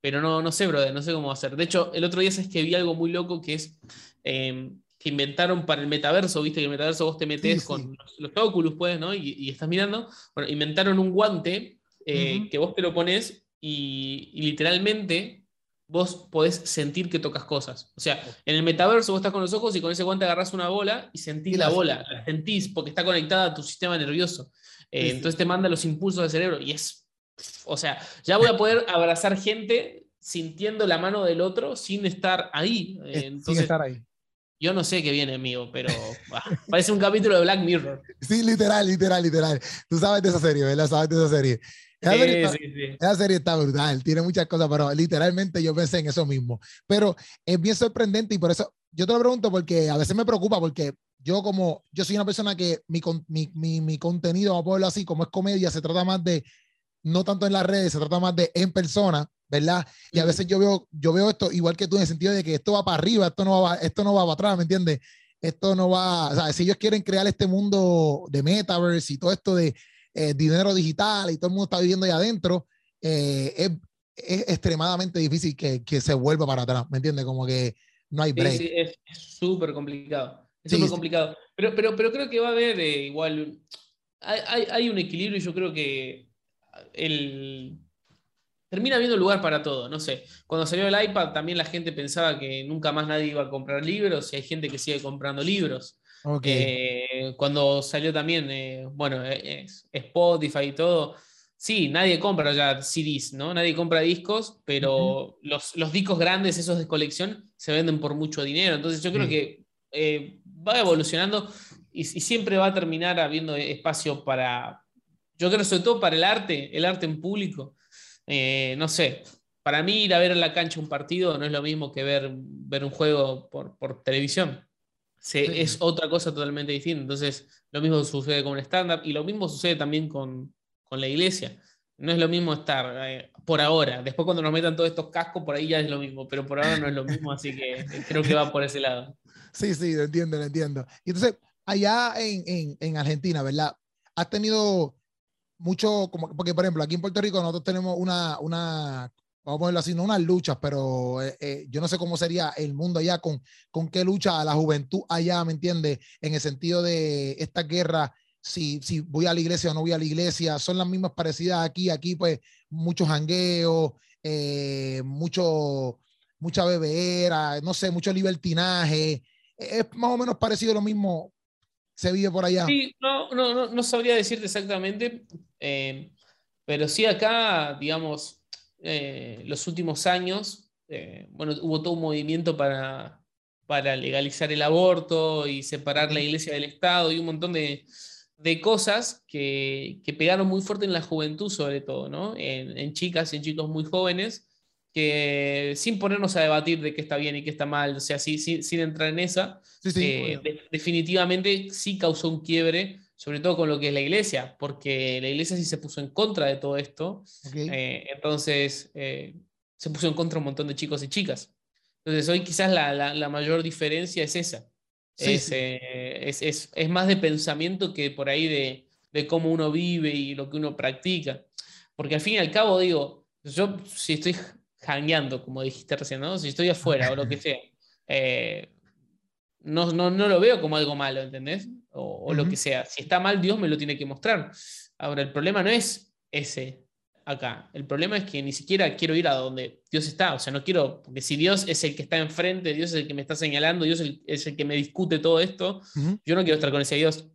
Pero no, no sé, brother, no sé cómo hacer. De hecho, el otro día es que vi algo muy loco que es... Em, que inventaron para el metaverso, viste que el metaverso vos te metes con los, Oculus, pues, ¿no? Y, estás mirando. Bueno, inventaron un guante eh, que vos te lo pones y, literalmente vos podés sentir que tocas cosas. O sea, en el metaverso vos estás con los ojos y con ese guante agarras una bola y sentís la bola, la sentís porque está conectada a tu sistema nervioso. Eh, entonces te manda los impulsos del cerebro y es, o sea, ya voy a poder abrazar gente sintiendo la mano del otro sin estar ahí. entonces, sin estar ahí. Yo no sé qué viene, amigo, pero parece un capítulo de Black Mirror. Sí, literal, literal, literal. Tú sabes de esa serie, ¿verdad? Sabes de esa serie. Esa, serie está, brutal, tiene muchas cosas, pero literalmente yo pensé en eso mismo. Pero es bien sorprendente y por eso yo te lo pregunto porque a veces me preocupa porque yo como, yo soy una persona que mi, mi, mi, mi contenido, a ponerlo así, como es comedia, se trata más de, no tanto en las redes, se trata más de en persona, ¿verdad? Y a veces yo veo, yo veo esto igual que tú en el sentido de que esto va para arriba, esto no va, esto no va para atrás, ¿me entiendes? Esto no va, o sea, si ellos quieren crear este mundo de metaverse y todo esto de eh, dinero digital y todo el mundo está viviendo ahí adentro, eh, es, es, extremadamente difícil que, que, se vuelva para atrás, ¿me entiendes? Como que no hay break. Sí, es súper complicado. Es súper complicado. Pero, pero, pero creo que va a haber eh, igual. Hay, hay, hay, un equilibrio y yo creo que el, termina habiendo lugar para todo, no sé. Cuando salió el iPad también la gente pensaba que nunca más nadie iba a comprar libros y hay gente que sigue comprando libros. Eh, cuando salió también, eh, bueno, eh, Spotify y todo, sí, nadie compra ya CDs, ¿no? Nadie compra discos, pero los, los, discos grandes, esos de colección, se venden por mucho dinero. Entonces yo creo que va evolucionando y, y, siempre va a terminar habiendo espacio para, yo creo sobre todo para el arte, el arte en público. Eh, no sé, para mí ir a ver en la cancha un partido no es lo mismo que ver, ver un juego por, televisión. Es otra cosa totalmente distinta. Entonces, lo mismo sucede con el stand-up y lo mismo sucede también con, la iglesia. No es lo mismo estar eh, por ahora. Después cuando nos metan todos estos cascos, por ahí ya es lo mismo, pero por ahora no es lo mismo, así que creo que va por ese lado. Sí, sí, lo entiendo, lo entiendo. Y entonces, allá en, en Argentina, ¿verdad? ¿Has tenido mucho, como, porque por ejemplo, aquí en Puerto Rico nosotros tenemos una, una vamos a ponerlo así, no unas luchas, pero eh, eh, yo no sé cómo sería el mundo allá, con, con qué lucha la juventud allá, ¿me entiendes? En el sentido de esta guerra, si, si voy a la iglesia o no voy a la iglesia, son las mismas parecidas aquí, aquí pues muchos jangueos, eh, mucho, mucha bebera, no sé, mucho libertinaje, es más o menos parecido lo mismo se vive por allá. Sí, no, no, no, no sabría decirte exactamente, eh, pero sí acá, digamos, eh, los últimos años, eh, bueno, hubo todo un movimiento para, para legalizar el aborto y separar la iglesia del Estado y un montón de, de cosas que, que, pegaron muy fuerte en la juventud sobre todo, ¿no? En, en chicas y en chicos muy jóvenes que sin ponernos a debatir de qué está bien y qué está mal, o sea, sí, sin entrar en esa, eh, definitivamente sí causó un quiebre, sobre todo con lo que es la iglesia, porque la iglesia sí se puso en contra de todo esto, eh, entonces eh, se puso en contra un montón de chicos y chicas. Entonces hoy quizás la, la, mayor diferencia es esa, es, es, es, más de pensamiento que por ahí de, de cómo uno vive y lo que uno practica, porque al fin y al cabo digo, yo si estoy hangueando, como dijiste recién, ¿no? Si estoy afuera o lo que sea, eh, no, no, no, lo veo como algo malo, ¿entendés? O, lo que sea. Si está mal, Dios me lo tiene que mostrar. Ahora, el problema no es ese acá. El problema es que ni siquiera quiero ir a donde Dios está. O sea, no quiero, porque si Dios es el que está enfrente, Dios es el que me está señalando, Dios es el, que me discute todo esto, yo no quiero estar con ese Dios.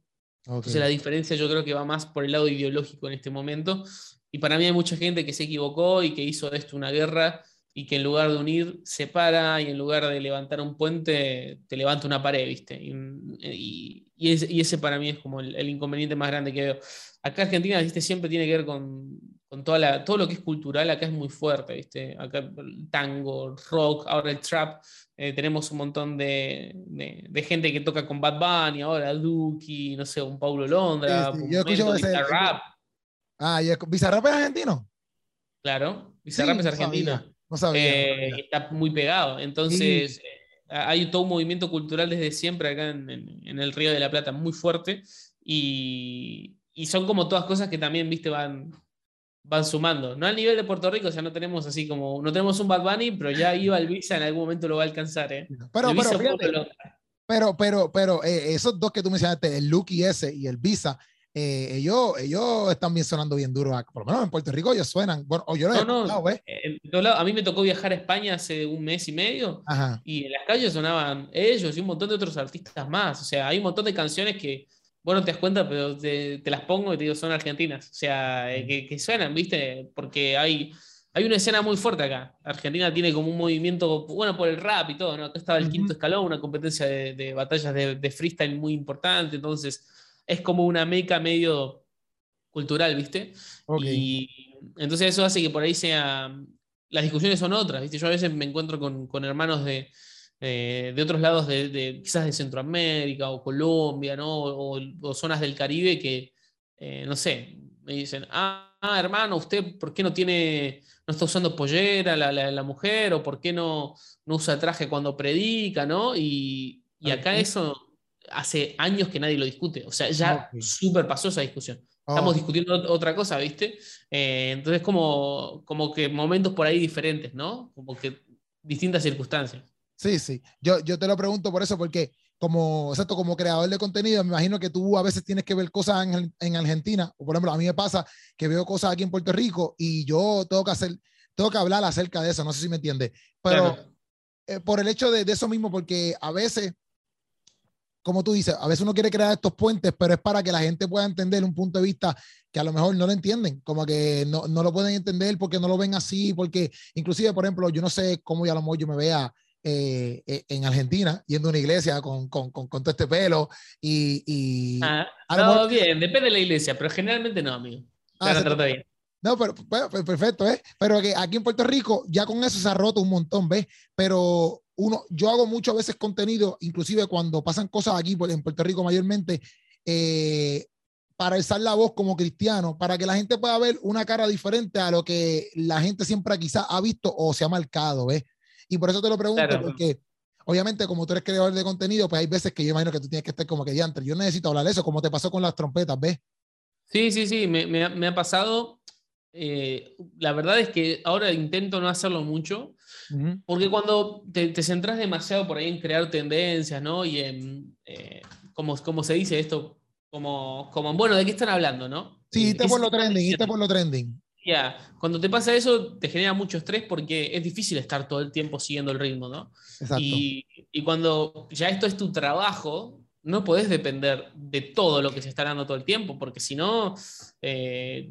Entonces la diferencia yo creo que va más por el lado ideológico en este momento y para mí hay mucha gente que se equivocó y que hizo esto una guerra y que en lugar de unir, separa y en lugar de levantar un puente, te levanta una pared, ¿viste? Y, y, ese, para mí es como el, inconveniente más grande que veo. Acá Argentina, ¿viste? Siempre tiene que ver con, con toda la, todo lo que es cultural, acá es muy fuerte, ¿viste? Acá el tango, rock, ahora el trap, eh, tenemos un montón de, de, gente que toca con Bad Bunny, ahora Duki, no sé, un Paulo Londra, un yo escucho rap. Ah, ¿y ¿Bizarrap es argentino? Claro, Bizarrap es argentino. No sabía. Eh, está muy pegado. Entonces, eh, hay todo un movimiento cultural desde siempre acá en, el Río de la Plata muy fuerte. Y, son como todas cosas que también, viste, van, van sumando. No al nivel de Puerto Rico, o sea, no tenemos así como, no tenemos un Bad Bunny, pero ya iba el Visa, en algún momento lo va a alcanzar, ¿eh? Pero, pero, pero, pero, pero, eh, esos dos que tú mencionaste, el Lucky ese y el Visa, eh, ellos, ellos están bien sonando bien duro, por lo menos en Puerto Rico ellos suenan, bueno, o yo lo no, no, ¿eh? A mí me tocó viajar a España hace un mes y medio y en las calles sonaban ellos y un montón de otros artistas más, o sea, hay un montón de canciones que, bueno, te das cuenta, pero te, las pongo y te digo, son argentinas, o sea, eh, que, que, suenan, ¿viste? Porque hay... Hay una escena muy fuerte acá. Argentina tiene como un movimiento, bueno, por el rap y todo, ¿no? Acá estaba el quinto escalón, una competencia de, de batallas de, de freestyle muy importante. Entonces, es como una meca medio cultural, ¿viste? Y, entonces eso hace que por ahí sea, las discusiones son otras, ¿viste? Yo a veces me encuentro con, hermanos de, de otros lados, de, quizás de Centroamérica o Colombia, ¿no? O, zonas del Caribe que, no sé, me dicen, ah, hermano, ¿usted por qué no tiene, no está usando pollera la, mujer? ¿O por qué no, no usa traje cuando predica, no? Y, acá eso hace años que nadie lo discute. O sea, ya súper pasó esa discusión. Estamos oh. discutiendo otra cosa, ¿viste? Eh, entonces, como, como que momentos por ahí diferentes, ¿no? Como que distintas circunstancias. Sí, sí. Yo, yo te lo pregunto por eso, porque como, exacto, como creador de contenido, me imagino que tú a veces tienes que ver cosas en, en, Argentina, o por ejemplo, a mí me pasa que veo cosas aquí en Puerto Rico y yo tengo que hacer, tengo que hablar acerca de eso, no sé si me entiendes, pero eh, por el hecho de, de, eso mismo, porque a veces, como tú dices, a veces uno quiere crear estos puentes, pero es para que la gente pueda entender un punto de vista que a lo mejor no lo entienden, como que no, no lo pueden entender porque no lo ven así, porque inclusive, por ejemplo, yo no sé cómo ya a lo mejor yo me vea eh, eh, en Argentina, yendo a una iglesia con, con, con, todo este pelo y... y ah, no, bien, depende de la iglesia, pero generalmente no, amigo. Ah, bien. No, pero pues, perfecto, ¿eh? Pero que aquí en Puerto Rico ya con eso se ha roto un montón, ¿ves? Pero uno, yo hago muchas veces contenido, inclusive cuando pasan cosas aquí en Puerto Rico mayormente, eh, para alzar la voz como cristiano, para que la gente pueda ver una cara diferente a lo que la gente siempre quizás ha visto o se ha marcado, ¿ves? Y por eso te lo pregunto, porque obviamente como tú eres creador de contenido, pues hay veces que yo imagino que tú tienes que estar como que diantre. Yo necesito hablar de eso, como te pasó con las trompetas, ¿ves? Sí, sí, sí, me, me, ha pasado. Eh, la verdad es que ahora intento no hacerlo mucho, porque cuando te, te, centras demasiado por ahí en crear tendencias, ¿no? Y en, eh, como, como se dice esto, como, como, bueno, ¿de qué están hablando, no? Sí, te por lo trending, te por lo trending. Ya, cuando te pasa eso, te genera mucho estrés porque es difícil estar todo el tiempo siguiendo el ritmo, ¿no? Exacto. Y, y, cuando ya esto es tu trabajo, no podés depender de todo lo que se está dando todo el tiempo, porque si no, eh,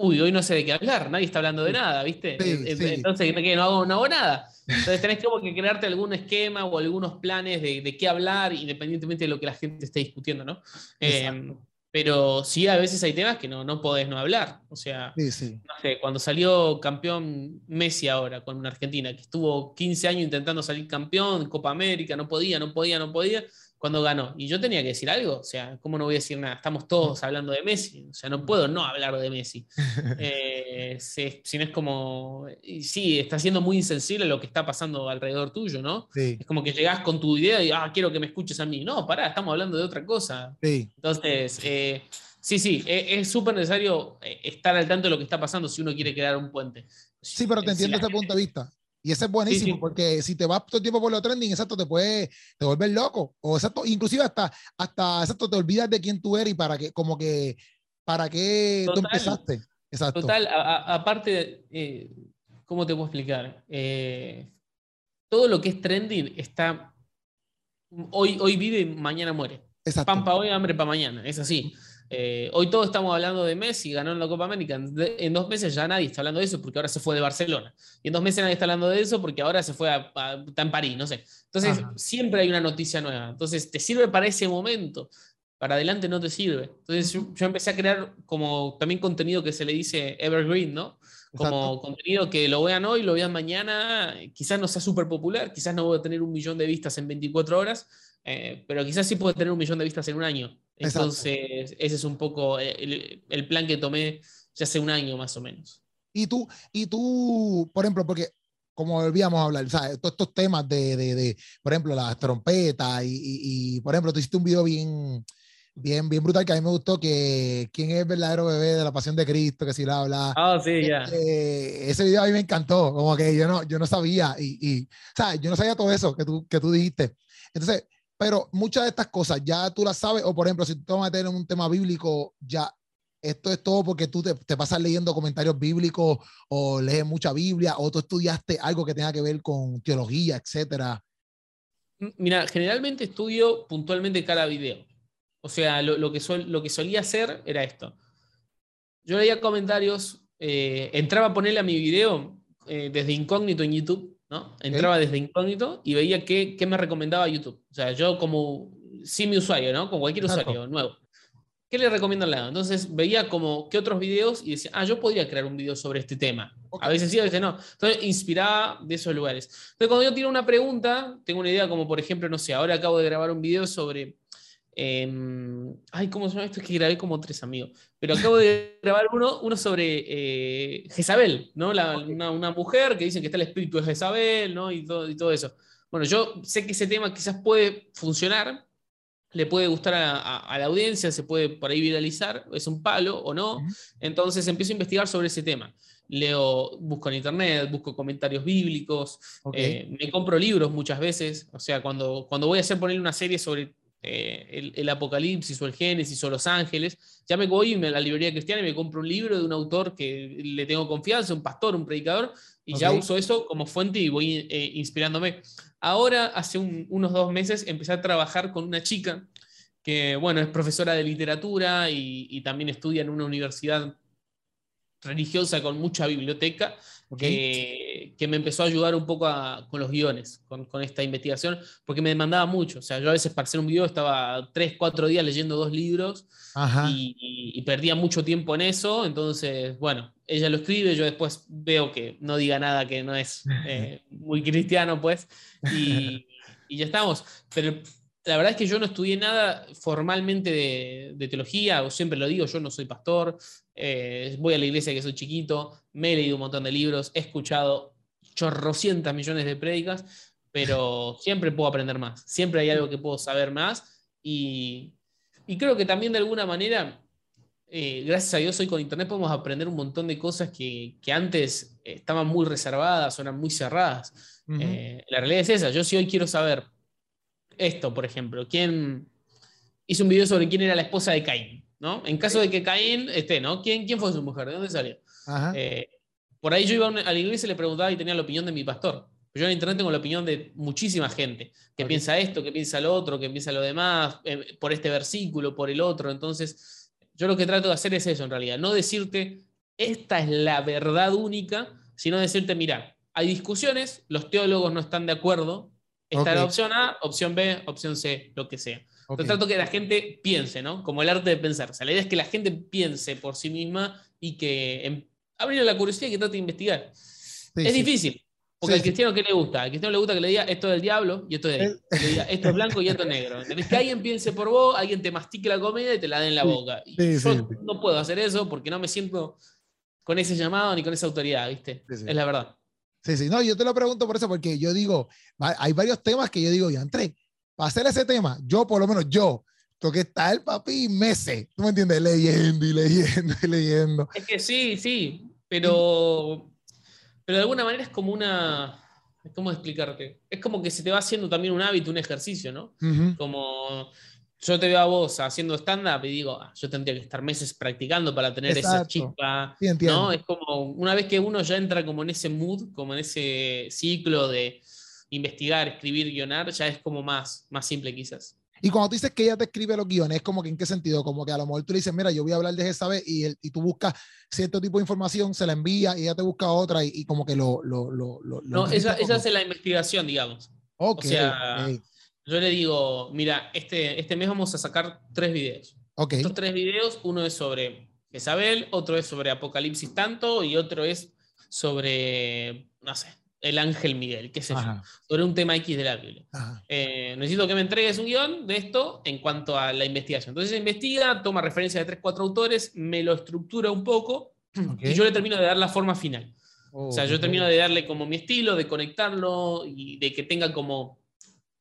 uy, hoy no sé de qué hablar, nadie está hablando de nada, ¿viste? Entonces, no hago, no hago nada. Entonces tenés como que crearte algún esquema o algunos planes de, de, qué hablar, independientemente de lo que la gente esté discutiendo, ¿no? Eh, pero sí, a veces hay temas que no, no podés no hablar. O sea, no sé, cuando salió campeón Messi ahora con una Argentina, que estuvo 15 años intentando salir campeón, Copa América, no podía, no podía, no podía, cuando ganó. Y yo tenía que decir algo, o sea, ¿cómo no voy a decir nada? Estamos todos hablando de Messi, o sea, no puedo no hablar de Messi. Eh, si, no es como, sí, está siendo muy insensible lo que está pasando alrededor tuyo, ¿no? Es como que llegás con tu idea y, ah, quiero que me escuches a mí. No, pará, estamos hablando de otra cosa. Entonces, eh, sí, sí, e, es súper necesario eh, estar al tanto de lo que está pasando si uno quiere crear un puente. Sí, pero te entiendo ese punto de vista. Y ese es buenísimo, porque si te vas todo el tiempo por lo trending, exacto, te puede, te vuelves loco. O exacto, inclusive hasta, hasta, exacto, te olvidas de quién tú eres y para qué, como que, para qué tú empezaste. Exacto. Total, aparte, eh, ¿cómo te puedo explicar? Eh, todo lo que es trending está, hoy, hoy vive, mañana muere. Exacto. Pan para hoy, hambre para mañana, es así. Eh, hoy todos estamos hablando de Messi, ganó en la Copa América. En dos meses ya nadie está hablando de eso porque ahora se fue de Barcelona. Y en dos meses nadie está hablando de eso porque ahora se fue a, está en París, no sé. Entonces, siempre hay una noticia nueva. Entonces, te sirve para ese momento. Para adelante no te sirve. Entonces, yo, empecé a crear como también contenido que se le dice evergreen, ¿no? Como contenido que lo vean hoy, lo vean mañana. Quizás no sea súper popular, quizás no voy a tener un millón de vistas en 24 horas, eh, pero quizás sí puedo tener un millón de vistas en un año. Entonces, ese es un poco el, el, plan que tomé ya hace un año más o menos. Y tú, y tú por ejemplo, porque como volvíamos a hablar, ¿sabes? todos estos temas de, de, de, por ejemplo, las trompetas y, y, por ejemplo, tú hiciste un video bien, bien, bien brutal que a mí me gustó, que quién es el verdadero bebé de la pasión de Cristo, que si la habla. Ah, sí, ya. Este, ese video a mí me encantó, como que yo no, yo no sabía y, y ¿sabes? Yo no sabía todo eso que tú, que tú dijiste. Entonces, pero muchas de estas cosas ya tú las sabes, o por ejemplo, si tú te vas a meter un tema bíblico, ya esto es todo porque tú te, te, pasas leyendo comentarios bíblicos o lees mucha Biblia o tú estudiaste algo que tenga que ver con teología, etcétera. Mira, generalmente estudio puntualmente cada video. O sea, lo, lo que, sol, lo que solía hacer era esto. Yo leía comentarios, eh, entraba a ponerle a mi video eh, desde incógnito en YouTube ¿no? Entraba desde incógnito y veía qué, qué, me recomendaba YouTube. O sea, yo como, sí mi usuario, ¿no? Con cualquier usuario nuevo. ¿qué le recomiendo al lado? Entonces veía como que otros videos y decía, ah, yo podría crear un video sobre este tema. A veces sí, a veces no. Entonces inspiraba de esos lugares. Entonces cuando yo tiro una pregunta, tengo una idea como por ejemplo, no sé, ahora acabo de grabar un video sobre... Em, ay, ¿cómo se llama esto? Es que grabé como tres amigos. Pero acabo de grabar uno, uno sobre eh, Jezabel, ¿no? una, mujer que dicen que está el espíritu de Jezabel, ¿no? Y todo, y todo eso. Bueno, yo sé que ese tema quizás puede funcionar, le puede gustar a, la audiencia, se puede por ahí viralizar, es un palo o no. Entonces empiezo a investigar sobre ese tema. Leo, busco en internet, busco comentarios bíblicos, eh, me compro libros muchas veces. O sea, cuando, cuando voy a hacer poner una serie sobre eh, el, Apocalipsis o el Génesis o los ángeles, ya me voy a la librería cristiana y me compro un libro de un autor que le tengo confianza, un pastor, un predicador, y ya uso eso como fuente y voy eh, inspirándome. Ahora, hace unos dos meses, empecé a trabajar con una chica que, bueno, es profesora de literatura y, también estudia en una universidad religiosa con mucha biblioteca, que, me empezó a ayudar un poco con los guiones, con, esta investigación, porque me demandaba mucho. O sea, yo a veces para hacer un video estaba tres, cuatro días leyendo dos libros y, perdía mucho tiempo en eso. Entonces, bueno, ella lo escribe, yo después veo que no diga nada que no es eh, muy cristiano, pues, y, ya estamos. Pero la verdad es que yo no estudié nada formalmente de, teología, o siempre lo digo, yo no soy pastor, eh, voy a la iglesia que soy chiquito, me he leído un montón de libros, he escuchado chorrocientas millones de prédicas, pero siempre puedo aprender más, siempre hay algo que puedo saber más y, y creo que también de alguna manera eh, gracias a Dios hoy con Internet podemos aprender un montón de cosas que, antes estaban muy reservadas o eran muy cerradas. Eh, la realidad es esa. Yo si hoy quiero saber esto, por ejemplo, quién hizo un video sobre quién era la esposa de Caín, ¿no? En caso de que Caín esté, ¿no? ¿Quién, quién fue su mujer? ¿De dónde salió? Eh, por ahí yo iba a la iglesia y le preguntaba y tenía la opinión de mi pastor. Yo en internet tengo la opinión de muchísima gente que piensa esto, que piensa lo otro, que piensa lo demás, por este versículo, por el otro. Entonces, yo lo que trato de hacer es eso en realidad, no decirte esta es la verdad única, sino decirte, mira, hay discusiones, los teólogos no están de acuerdo, esta es la opción A, opción B, opción C, lo que sea. Okay. trato que la gente piense, ¿no? Como el arte de pensar. O sea, la idea es que la gente piense por sí misma y que em, abrir la curiosidad y que trate de investigar. es difícil, porque al cristiano, ¿qué le gusta? Al cristiano le gusta que le diga esto es del diablo y esto es de él. Le diga esto es blanco y esto es negro. Que alguien piense por vos, alguien te mastique la comida y te la dé en la boca. Y yo no puedo hacer eso porque no me siento con ese llamado ni con esa autoridad, ¿viste? Es la verdad. Sí, sí, no, yo te lo pregunto por eso, porque yo digo, hay varios temas que yo digo, ya entré, para hacer ese tema, yo por lo menos yo, tengo que estar, papi, meses, ¿tú me entiendes? Leyendo y leyendo y leyendo. Es que sí, sí, pero pero de alguna manera es como una. ¿Cómo explicarte? Es como que se te va haciendo también un hábito, un ejercicio, ¿no? Como yo te veo a vos haciendo stand-up y digo, ah, yo tendría que estar meses practicando para tener esa chispa. ¿no? Es como una vez que uno ya entra como en ese mood, como en ese ciclo de investigar, escribir, guionar, ya es como más, más simple quizás. Y cuando tú dices que ella te escribe los guiones, es como que en qué sentido, como que a lo mejor tú le dices, mira, yo voy a hablar de esa vez y, y tú buscas cierto tipo de información, se la envía y ella te busca otra y, como que lo... lo, lo, no, esa, esa hace la investigación, digamos. o sea, yo le digo, mira, este, este mes vamos a sacar tres videos. Okay. Estos tres videos, uno es sobre Isabel, otro es sobre Apocalipsis tanto y otro es sobre, no sé, el ángel Miguel, qué sé yo, sobre un tema X de la Biblia. Eh, necesito que me entregues un guion de esto en cuanto a la investigación. Entonces investiga, toma referencia de tres, cuatro autores, me lo estructura un poco y yo le termino de dar la forma final. o sea, yo termino de darle como mi estilo, de conectarlo y de que tenga como,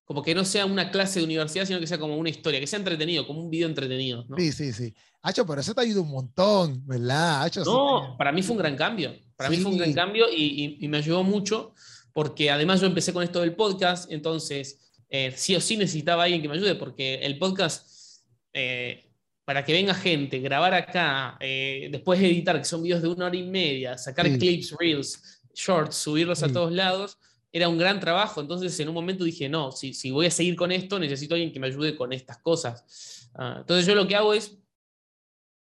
como que no sea una clase de universidad, sino que sea como una historia, que sea entretenido, como un video entretenido. Sí, sí, sí. Hacho, pero eso te ayuda un montón, ¿verdad? no, para mí fue un gran cambio. Para mí fue un gran cambio y, me ayudó mucho porque además yo empecé con esto del podcast, entonces eh, sí o sí necesitaba alguien que me ayude porque el podcast, eh, para que venga gente, grabar acá, eh, después editar, que son videos de una hora y media, sacar clips, reels, shorts, subirlos a todos lados, era un gran trabajo. Entonces en un momento dije, no, si, si voy a seguir con esto, necesito alguien que me ayude con estas cosas. Ah, entonces yo lo que hago es,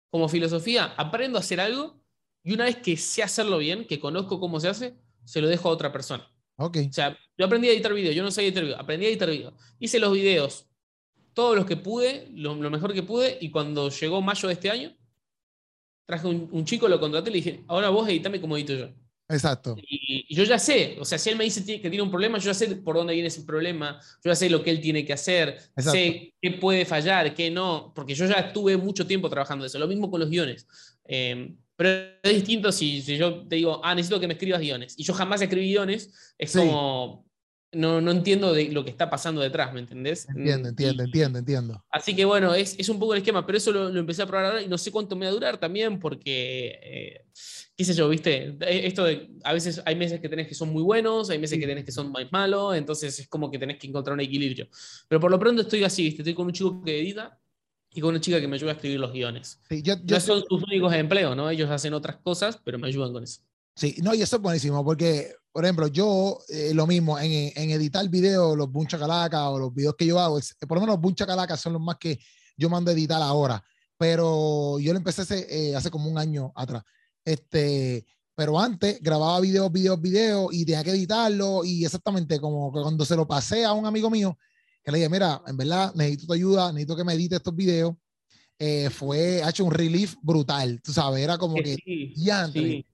como filosofía, aprendo a hacer algo y una vez que sé hacerlo bien, que conozco cómo se hace, se lo dejo a otra persona. Ok. O sea, yo aprendí a editar video, yo no sé editar video, aprendí a editar video. Hice los videos todos los que pude, lo, mejor que pude, y cuando llegó mayo de este año, traje un, chico, lo contraté y le dije, ahora vos editame como edito yo. Exacto. Y, yo ya sé, o sea, si él me dice que tiene un problema, yo ya sé por dónde viene ese problema, yo ya sé lo que él tiene que hacer, sé qué puede fallar, qué no, porque yo ya estuve mucho tiempo trabajando eso. Lo mismo con los guiones. Eh, pero es distinto si, si, yo te digo, ah, necesito que me escribas guiones, y yo jamás escribí guiones, es como, no, no, entiendo de lo que está pasando detrás, ¿me entendés? Entiendo, entiendo, entiendo, entiendo. Así que bueno, es, es, un poco el esquema, pero eso lo, empecé a probar ahora y no sé cuánto me va a durar también, porque, eh, qué sé yo, viste, e, esto de, a veces hay meses que tenés que son muy buenos, hay meses que tenés que son más malos, entonces es como que tenés que encontrar un equilibrio. Pero por lo pronto estoy así, viste, estoy con un chico que edita y con una chica que me ayuda a escribir los guiones. Sí, yo, yo, son sus únicos empleos, ¿no? Ellos hacen otras cosas, pero me ayudan con eso. Sí, no, y eso es buenísimo, porque, por ejemplo, yo eh, lo mismo, en, en editar videos, los Buncha Calaca o los videos que yo hago, por lo menos los Buncha Calaca son los más que yo mando a editar ahora, pero yo lo empecé hace, eh, hace como un año atrás. Este, pero antes grababa videos, videos, videos y tenía que editarlo y exactamente como que cuando se lo pasé a un amigo mío, que le dije, mira, en verdad necesito tu ayuda, necesito que me edite estos videos. Eh, fue, ha hecho un relief brutal, tú sabes, era como que, ya sí.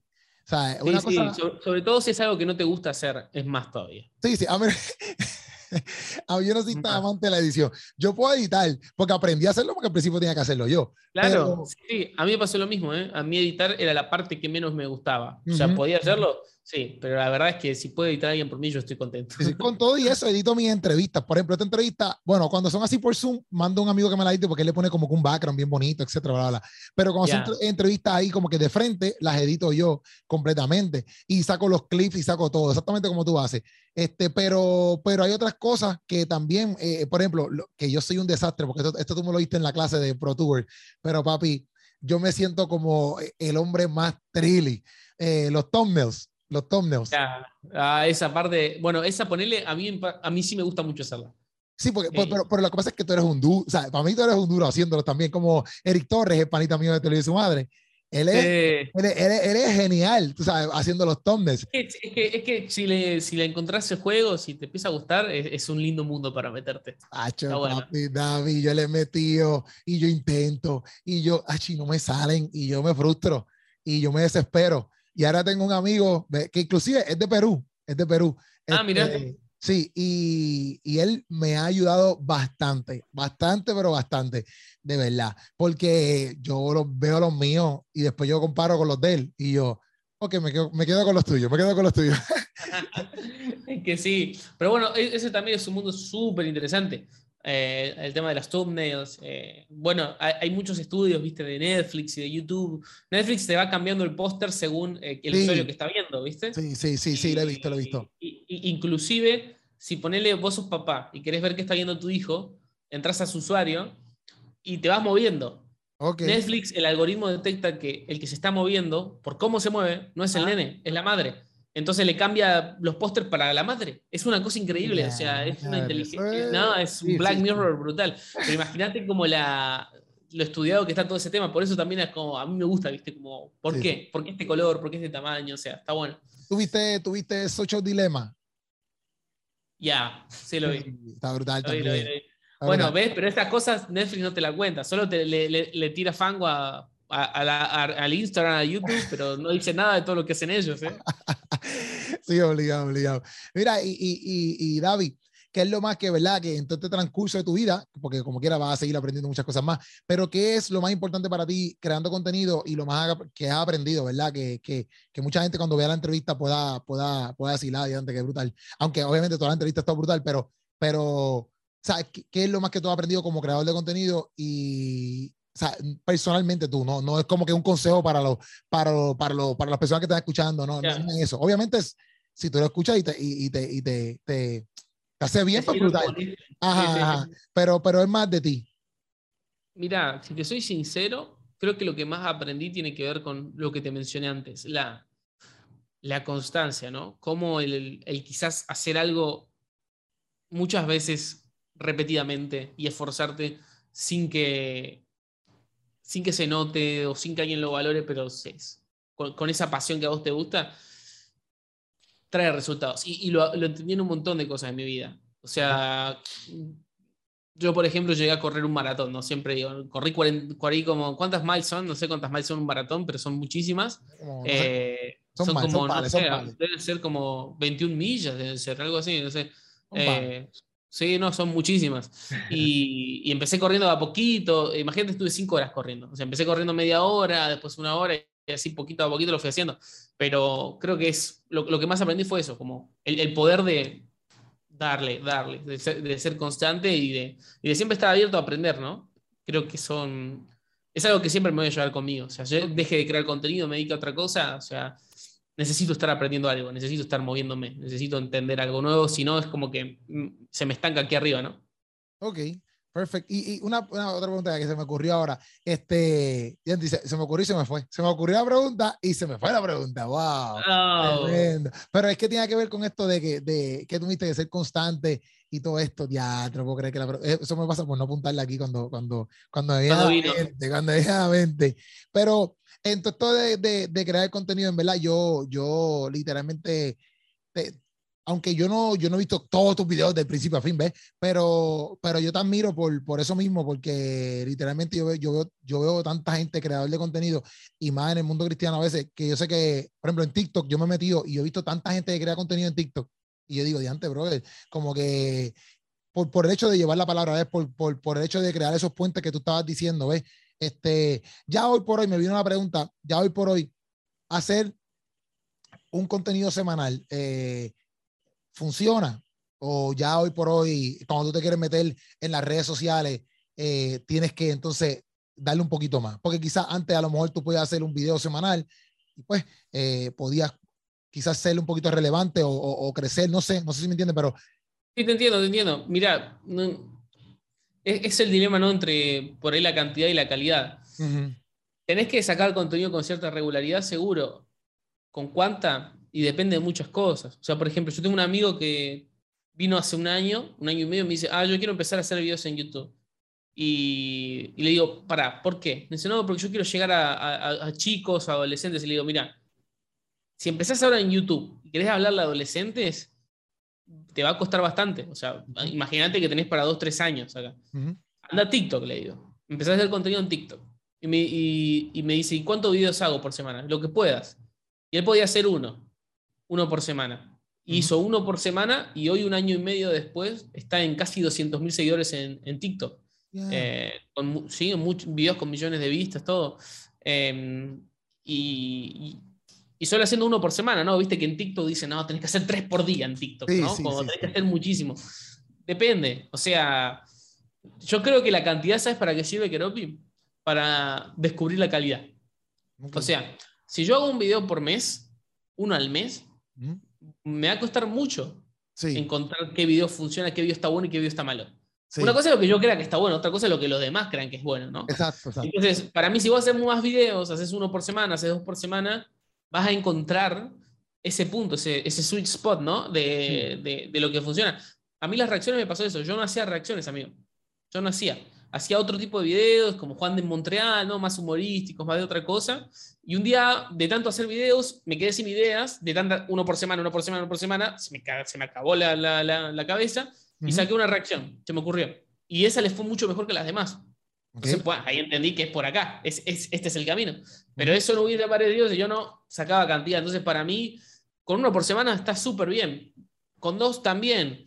O sea, una cosa... sobre, todo si es algo que no te gusta hacer, es más todavía. Sí, sí, a ver, a mí yo no soy tan amante de la edición. Yo puedo editar, porque aprendí a hacerlo porque al principio tenía que hacerlo yo. Claro, sí, a mí me pasó lo mismo, ¿eh? A mí editar era la parte que menos me gustaba. O sea, podía hacerlo, Sí, pero la verdad es que si puede editar alguien por mí, yo estoy contento. con todo y eso, edito mis entrevistas. Por ejemplo, esta entrevista, bueno, cuando son así por Zoom, mando a un amigo que me la edite porque él le pone como un background bien bonito, etcétera, bla, bla. Pero cuando son entrevistas ahí como que de frente, las edito yo completamente y saco los clips y saco todo, exactamente como tú haces. Este, pero, pero hay otras cosas que también, eh, por ejemplo, que yo soy un desastre, porque esto, esto tú me lo viste en la clase de Pro Tour, pero papi, yo me siento como el hombre más trilly. Eh, los thumbnails los thumbnails. Ah, esa parte, bueno, esa ponerle, a mí, a mí sí me gusta mucho hacerla. Sí, porque, pero, pero, lo que pasa es que tú eres un duro, o sea, para mí tú eres un duro haciéndolo también, como Eric Torres, el panita mío de televisión su madre. Él es, él, es, genial, tú sabes, haciendo los thumbnails. Es que, es que, si, le, si le encontrás el juego, si te empieza a gustar, es, un lindo mundo para meterte. Acho, papi, David, yo le he metido y yo intento y yo, achi, no me salen y yo me frustro y yo me desespero. Y ahora tengo un amigo que inclusive es de Perú, es de Perú. Ah, mira. Este, sí, y, y, él me ha ayudado bastante, bastante, pero bastante, de verdad. Porque yo los veo los míos y después yo comparo con los de él y yo, ok, me quedo, me quedo con los tuyos, me quedo con los tuyos. es que sí, pero bueno, e, ese también es un mundo súper interesante. Eh, el tema de las thumbnails. Eh, bueno, hay, muchos estudios, viste, de Netflix y de YouTube. Netflix te va cambiando el póster según eh, el usuario que está viendo, ¿viste? Sí, sí, sí, sí, lo he visto, lo he visto. inclusive, si ponele vos sos papá y querés ver qué está viendo tu hijo, entras a su usuario y te vas moviendo. Netflix, el algoritmo detecta que el que se está moviendo, por cómo se mueve, no es el ah. nene, es la madre. Entonces le cambia los pósters para la madre. Es una cosa increíble, o sea, es una inteligencia. No, es un Black Mirror brutal. Pero imagínate como la, lo estudiado que está todo ese tema. Por eso también es como, a mí me gusta, ¿viste? Como, ¿por qué? ¿Por qué este color? ¿Por qué este tamaño? O sea, está bueno. ¿Tuviste, tuviste Social Dilema? Ya, sí lo vi. Está brutal también. bueno, ves, pero estas cosas Netflix no te la cuenta. Solo te, le, le tira fango a al Instagram, a YouTube, pero no dice nada de todo lo que hacen ellos. ¿eh? sí, obligado, obligado. Mira, y, y, y, David, ¿qué es lo más que, verdad, que en todo este transcurso de tu vida, porque como quiera vas a seguir aprendiendo muchas cosas más, pero qué es lo más importante para ti creando contenido y lo más que has aprendido, verdad? Que, que, que mucha gente cuando vea la entrevista pueda, pueda, pueda decir, ah, que es brutal. Aunque obviamente toda la entrevista está brutal, pero, pero ¿sabes? ¿Qué es lo más que tú has aprendido como creador de contenido y, o sea, personalmente tú, no, no es como que un consejo para, los para, para, para las personas que están escuchando, no, no es eso. Obviamente, es, si tú lo escuchas y te, y, te, y te, te, hace bien, pues brutal. Ajá, Pero, pero es más de ti. Mira, si te soy sincero, creo que lo que más aprendí tiene que ver con lo que te mencioné antes, la, la constancia, ¿no? Cómo el, el quizás hacer algo muchas veces repetidamente y esforzarte sin que sin que se note o sin que alguien lo valore, pero con, esa pasión que a vos te gusta, trae resultados. Y, lo, lo, entendí en un montón de cosas en mi vida. O sea, yo, por ejemplo, llegué a correr un maratón, ¿no? Siempre digo, corrí, corrí como, ¿cuántas miles son? No sé cuántas miles son un maratón, pero son muchísimas. Eh, son, como, no sé, deben ser como 21 millas, deben ser, algo así, no sé. Eh, sí, no, son muchísimas. Y, y, empecé corriendo a poquito, imagínate, estuve 5 horas corriendo. O sea, empecé corriendo media hora, después una hora, y así poquito a poquito lo fui haciendo. Pero creo que es, lo, lo que más aprendí fue eso, como el, el poder de darle, darle, de ser, constante y de, y de, siempre estar abierto a aprender, ¿no? Creo que son, es algo que siempre me voy a llevar conmigo. O sea, yo deje de crear contenido, me dedico a otra cosa, o sea, necesito estar aprendiendo algo, necesito estar moviéndome, necesito entender algo nuevo, si no es como que mm, se me estanca aquí arriba, ¿no? Ok, Perfecto. Y, una, otra pregunta que se me ocurrió ahora. Este, se, se, me ocurrió y se me fue. Se me ocurrió la pregunta y se me fue la pregunta. ¡Wow! Oh. Pero es que tiene que ver con esto de que, de, que tuviste que ser constante y todo esto. Ya, no puedo creer que la, eso me pasa por no apuntarle aquí cuando, cuando, cuando había cuando, había mente. Pero en todo esto de, de, de, crear contenido, en verdad, yo, yo literalmente aunque yo no, yo no he visto todos tus videos de principio a fin, ¿ves? Pero, pero yo te admiro por, por eso mismo, porque literalmente yo veo, yo, veo, yo veo tanta gente creador de contenido y más en el mundo cristiano a veces, que yo sé que, por ejemplo, en TikTok yo me he metido y yo he visto tanta gente que crea contenido en TikTok y yo digo, diante, brother, como que por, por el hecho de llevar la palabra, ¿ves? Por, por, por el hecho de crear esos puentes que tú estabas diciendo, ¿ves? Este, ya hoy por hoy me vino una pregunta, ya hoy por hoy, hacer un contenido semanal, eh, funciona? O ya hoy por hoy, cuando tú te quieres meter en las redes sociales, eh, tienes que entonces darle un poquito más. Porque quizás antes a lo mejor tú podías hacer un video semanal y pues eh, podías quizás ser un poquito relevante o, crecer, no sé, no sé si me entiendes, pero... Sí, te entiendo, te entiendo. Mira, es, el dilema, ¿no? Entre por ahí la cantidad y la calidad. Tenés que sacar contenido con cierta regularidad, seguro. ¿Con cuánta? Y depende de muchas cosas. O sea, por ejemplo, yo tengo un amigo que vino hace un año, un año y medio, y me dice, ah, yo quiero empezar a hacer videos en YouTube. Y, le digo, para, ¿por qué? Me dice, no, porque yo quiero llegar a, a, chicos, adolescentes. Y le digo, mira, si empezás ahora en YouTube y querés hablarle a adolescentes, te va a costar bastante. O sea, imagínate que tenés para dos, tres años acá. Anda a TikTok, le digo. Empezás a hacer contenido en TikTok. Y me, y, y me dice, ¿y cuántos videos hago por semana? Lo que puedas. Y él podía hacer uno uno por semana. Hizo uno por semana y hoy, un año y medio después, está en casi 200.000 seguidores en, en TikTok. Eh, con, sí, muchos videos con millones de vistas, todo. Em, y, y, solo haciendo uno por semana, ¿no? Viste que en TikTok dicen, no, tenés que hacer tres por día en TikTok, ¿no? Como tenés que hacer muchísimo. Depende. O sea, yo creo que la cantidad, ¿sabes para qué sirve Keropi? Para descubrir la calidad. O sea, si yo hago un video por mes, uno al mes, me va a costar mucho encontrar qué video funciona, qué video está bueno y qué video está malo. Una cosa es lo que yo crea que está bueno, otra cosa es lo que los demás crean que es bueno, ¿no? Exacto, Entonces, para mí, si vos haces más videos, haces uno por semana, haces dos por semana, vas a encontrar ese punto, ese, ese sweet spot, ¿no? De, de, de, lo que funciona. A mí las reacciones me pasó eso. Yo no hacía reacciones, amigo. Yo no hacía hacía otro tipo de videos, como Juan de Montreal, ¿no? más humorísticos, más de otra cosa. Y un día, de tanto hacer videos, me quedé sin ideas, de tanta, uno por semana, uno por semana, uno por semana, se me, se me acabó la, la, la, cabeza y saqué una reacción, se me ocurrió. Y esa les fue mucho mejor que las demás. Entonces, pues, ahí entendí que es por acá, es, es, este es el camino. Pero eso no hubiera parecido si yo no sacaba cantidad. Entonces, para mí, con uno por semana está súper bien. Con dos también.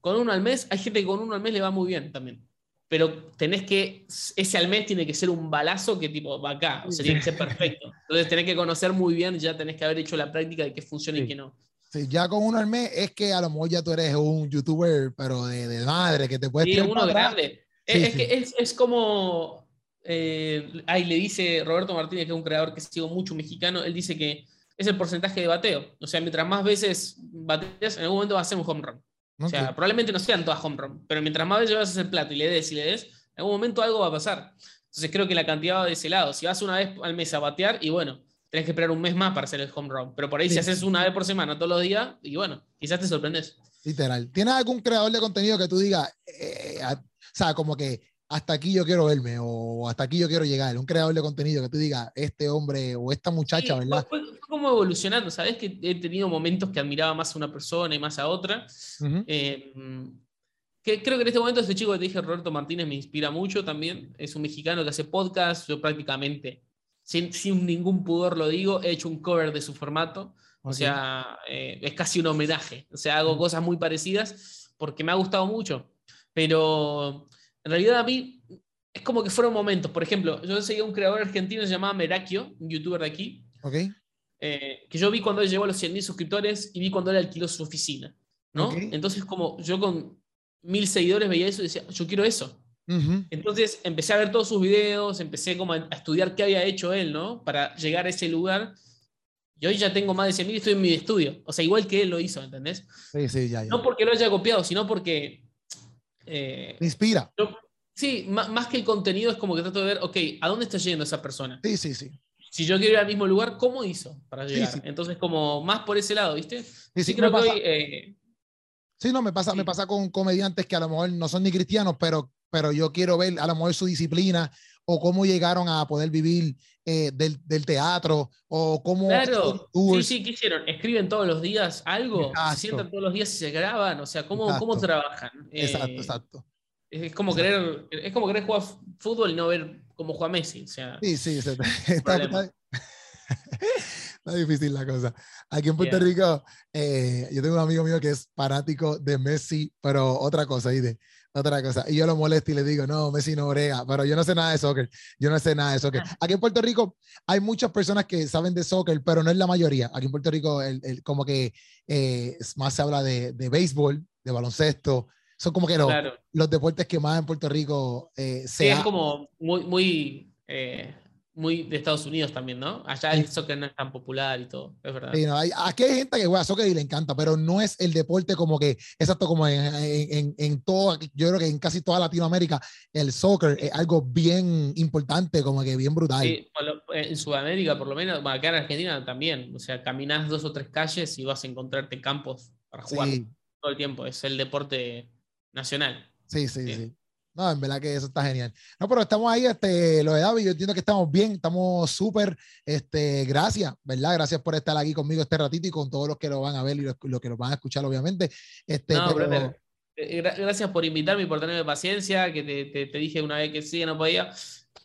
Con uno al mes, hay gente que con uno al mes le va muy bien también pero tenés que, ese al mes tiene que ser un balazo que tipo va acá, o sea, tiene que ser perfecto. Entonces tenés que conocer muy bien, ya tenés que haber hecho la práctica de qué funciona y qué no. Sí, ya con uno al mes es que a lo mejor ya tú eres un youtuber, pero de, de madre, que te puedes sí, uno grande. es, que es, es como, eh, ahí le dice Roberto Martínez, que es un creador que sigo mucho mexicano, él dice que es el porcentaje de bateo. O sea, mientras más veces bateas, en algún momento va a ser un home run. O sea, probablemente no sean todas home run, pero mientras más veces llevas ese plato y le des y le des, en algún momento algo va a pasar. Entonces creo que la cantidad va de ese lado. Si vas una vez al mes a batear, y bueno, tenés que esperar un mes más para hacer el home run. Pero por ahí si haces una vez por semana todos los días, y bueno, quizás te sorprendes. Literal. ¿Tienes algún creador de contenido que tú digas, eh, o sea, como que hasta aquí yo quiero verme o hasta aquí yo quiero llegar. Un creador de contenido que tú digas, este hombre o esta muchacha, ¿verdad? Fue, como evolucionando, ¿sabes? Que he tenido momentos que admiraba más a una persona y más a otra. Eh, que creo que en este momento este chico que te dije, Roberto Martínez, me inspira mucho también. Es un mexicano que hace podcast. Yo prácticamente, sin, sin ningún pudor lo digo, he hecho un cover de su formato. O sea, eh, es casi un homenaje. O sea, hago cosas muy parecidas porque me ha gustado mucho. Pero en realidad a mí es como que fueron momentos. Por ejemplo, yo seguía a un creador argentino se llamaba Merakio, un youtuber de aquí. Ok. Eh, que yo vi cuando él llegó a los 100.000 suscriptores y vi cuando él alquiló su oficina. ¿no? Entonces, como yo con mil seguidores veía eso y decía, yo quiero eso. Entonces empecé a ver todos sus videos, empecé como a estudiar qué había hecho él, ¿no? Para llegar a ese lugar. Y hoy ya tengo más de 100.000 y estoy en mi estudio. O sea, igual que él lo hizo, ¿entendés? Sí, sí, ya, ya. No porque lo haya copiado, sino porque... Eh, inspira. sí, más, que el contenido es como que trato de ver, ok, ¿a dónde está yendo esa persona? Sí, sí, sí. Si yo quiero ir al mismo lugar, ¿cómo hizo para llegar? Entonces, como más por ese lado, ¿viste? Sí, sí, creo que hoy... Eh, Sí, no, me pasa, me pasa con comediantes que a lo mejor no son ni cristianos, pero, pero yo quiero ver a lo mejor su disciplina o cómo llegaron a poder vivir eh, del, del, teatro o cómo... Claro, sí, sí, ¿qué hicieron? ¿Escriben todos los días algo? ¿Se sientan todos los días y se graban? O sea, ¿cómo, cómo trabajan? exacto, eh, exacto. Es como, querer, es como querer jugar fútbol y no ver cómo juega Messi. O sea, sí, sí, está, Está difícil la cosa. Aquí en Puerto Rico, eh, yo tengo un amigo mío que es fanático de Messi, pero otra cosa, de otra cosa. Y yo lo molesto y le digo, no, Messi no brega, pero yo no sé nada de soccer. Yo no sé nada de soccer. Ah. Aquí en Puerto Rico hay muchas personas que saben de soccer, pero no es la mayoría. Aquí en Puerto Rico, el, como que eh, más se habla de, de, béisbol, de baloncesto. Son como que los, los deportes que más en Puerto Rico eh, se. Sí, es como muy, muy eh, muy de Estados Unidos también, ¿no? Allá el soccer no es tan popular y todo, es verdad. Sí, no, hay, aquí hay gente que juega soccer y le encanta, pero no es el deporte como que, exacto, como en, en, en, todo, yo creo que en casi toda Latinoamérica, el soccer es algo bien importante, como que bien brutal. Sí, en Sudamérica, por lo menos, acá en Argentina también, o sea, caminas dos o tres calles y vas a encontrarte campos para jugar todo el tiempo, es el deporte nacional. Sí, sí, sí. No, en verdad que eso está genial. No, pero estamos ahí, este, lo de David, yo entiendo que estamos bien, estamos súper, este, gracias, ¿verdad? Gracias por estar aquí conmigo este ratito y con todos los que lo van a ver y los, que lo van a escuchar, obviamente. Este, no, eh, eh, gracias por invitarme y por tenerme paciencia, que te, te, dije una vez que sí, no podía.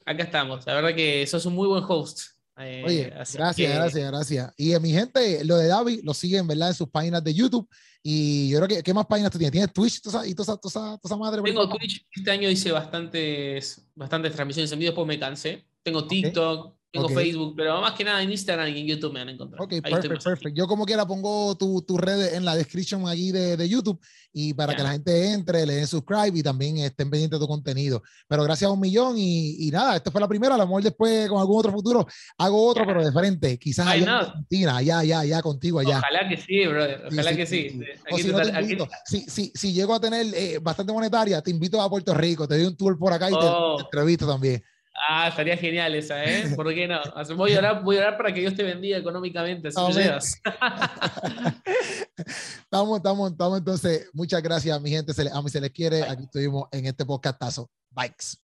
Acá estamos, la verdad que sos un muy buen host. Eh, Oye, gracias, gracias, gracias. Y a mi gente, lo de David, lo siguen, ¿verdad? En sus páginas de YouTube. Y yo creo que, ¿qué más páginas tú tienes? ¿Tienes Twitch y toda esa, madre? Tengo Twitch. Este año hice bastantes, bastantes transmisiones en vivo, después me cansé. Tengo TikTok. Tengo Facebook, pero más que nada en Instagram y en YouTube me han encontrado. Ok, perfecto, perfecto. Yo como quiera pongo tus tu redes en la descripción allí de, de YouTube y para que la gente entre, le den subscribe y también estén pendientes de tu contenido. Pero gracias a un millón y, y nada, esta fue la primera, a lo mejor después con algún otro futuro hago otro, pero de frente, quizás allá en Argentina, allá, allá, allá contigo, allá. Ojalá que sí, brother, ojalá que sí. O si, no te invito, si, si, si, llego a tener eh, bastante monetaria, te invito a Puerto Rico, te doy un tour por acá y te, oh. te entrevisto también. Ah, estaría genial esa, ¿eh? ¿Por qué no? Voy a orar, voy a orar para que Dios te bendiga económicamente, así llevas. estamos, estamos, estamos entonces. Muchas gracias, mi gente. Se a mí se les quiere. Aquí estuvimos en este podcastazo. Bikes.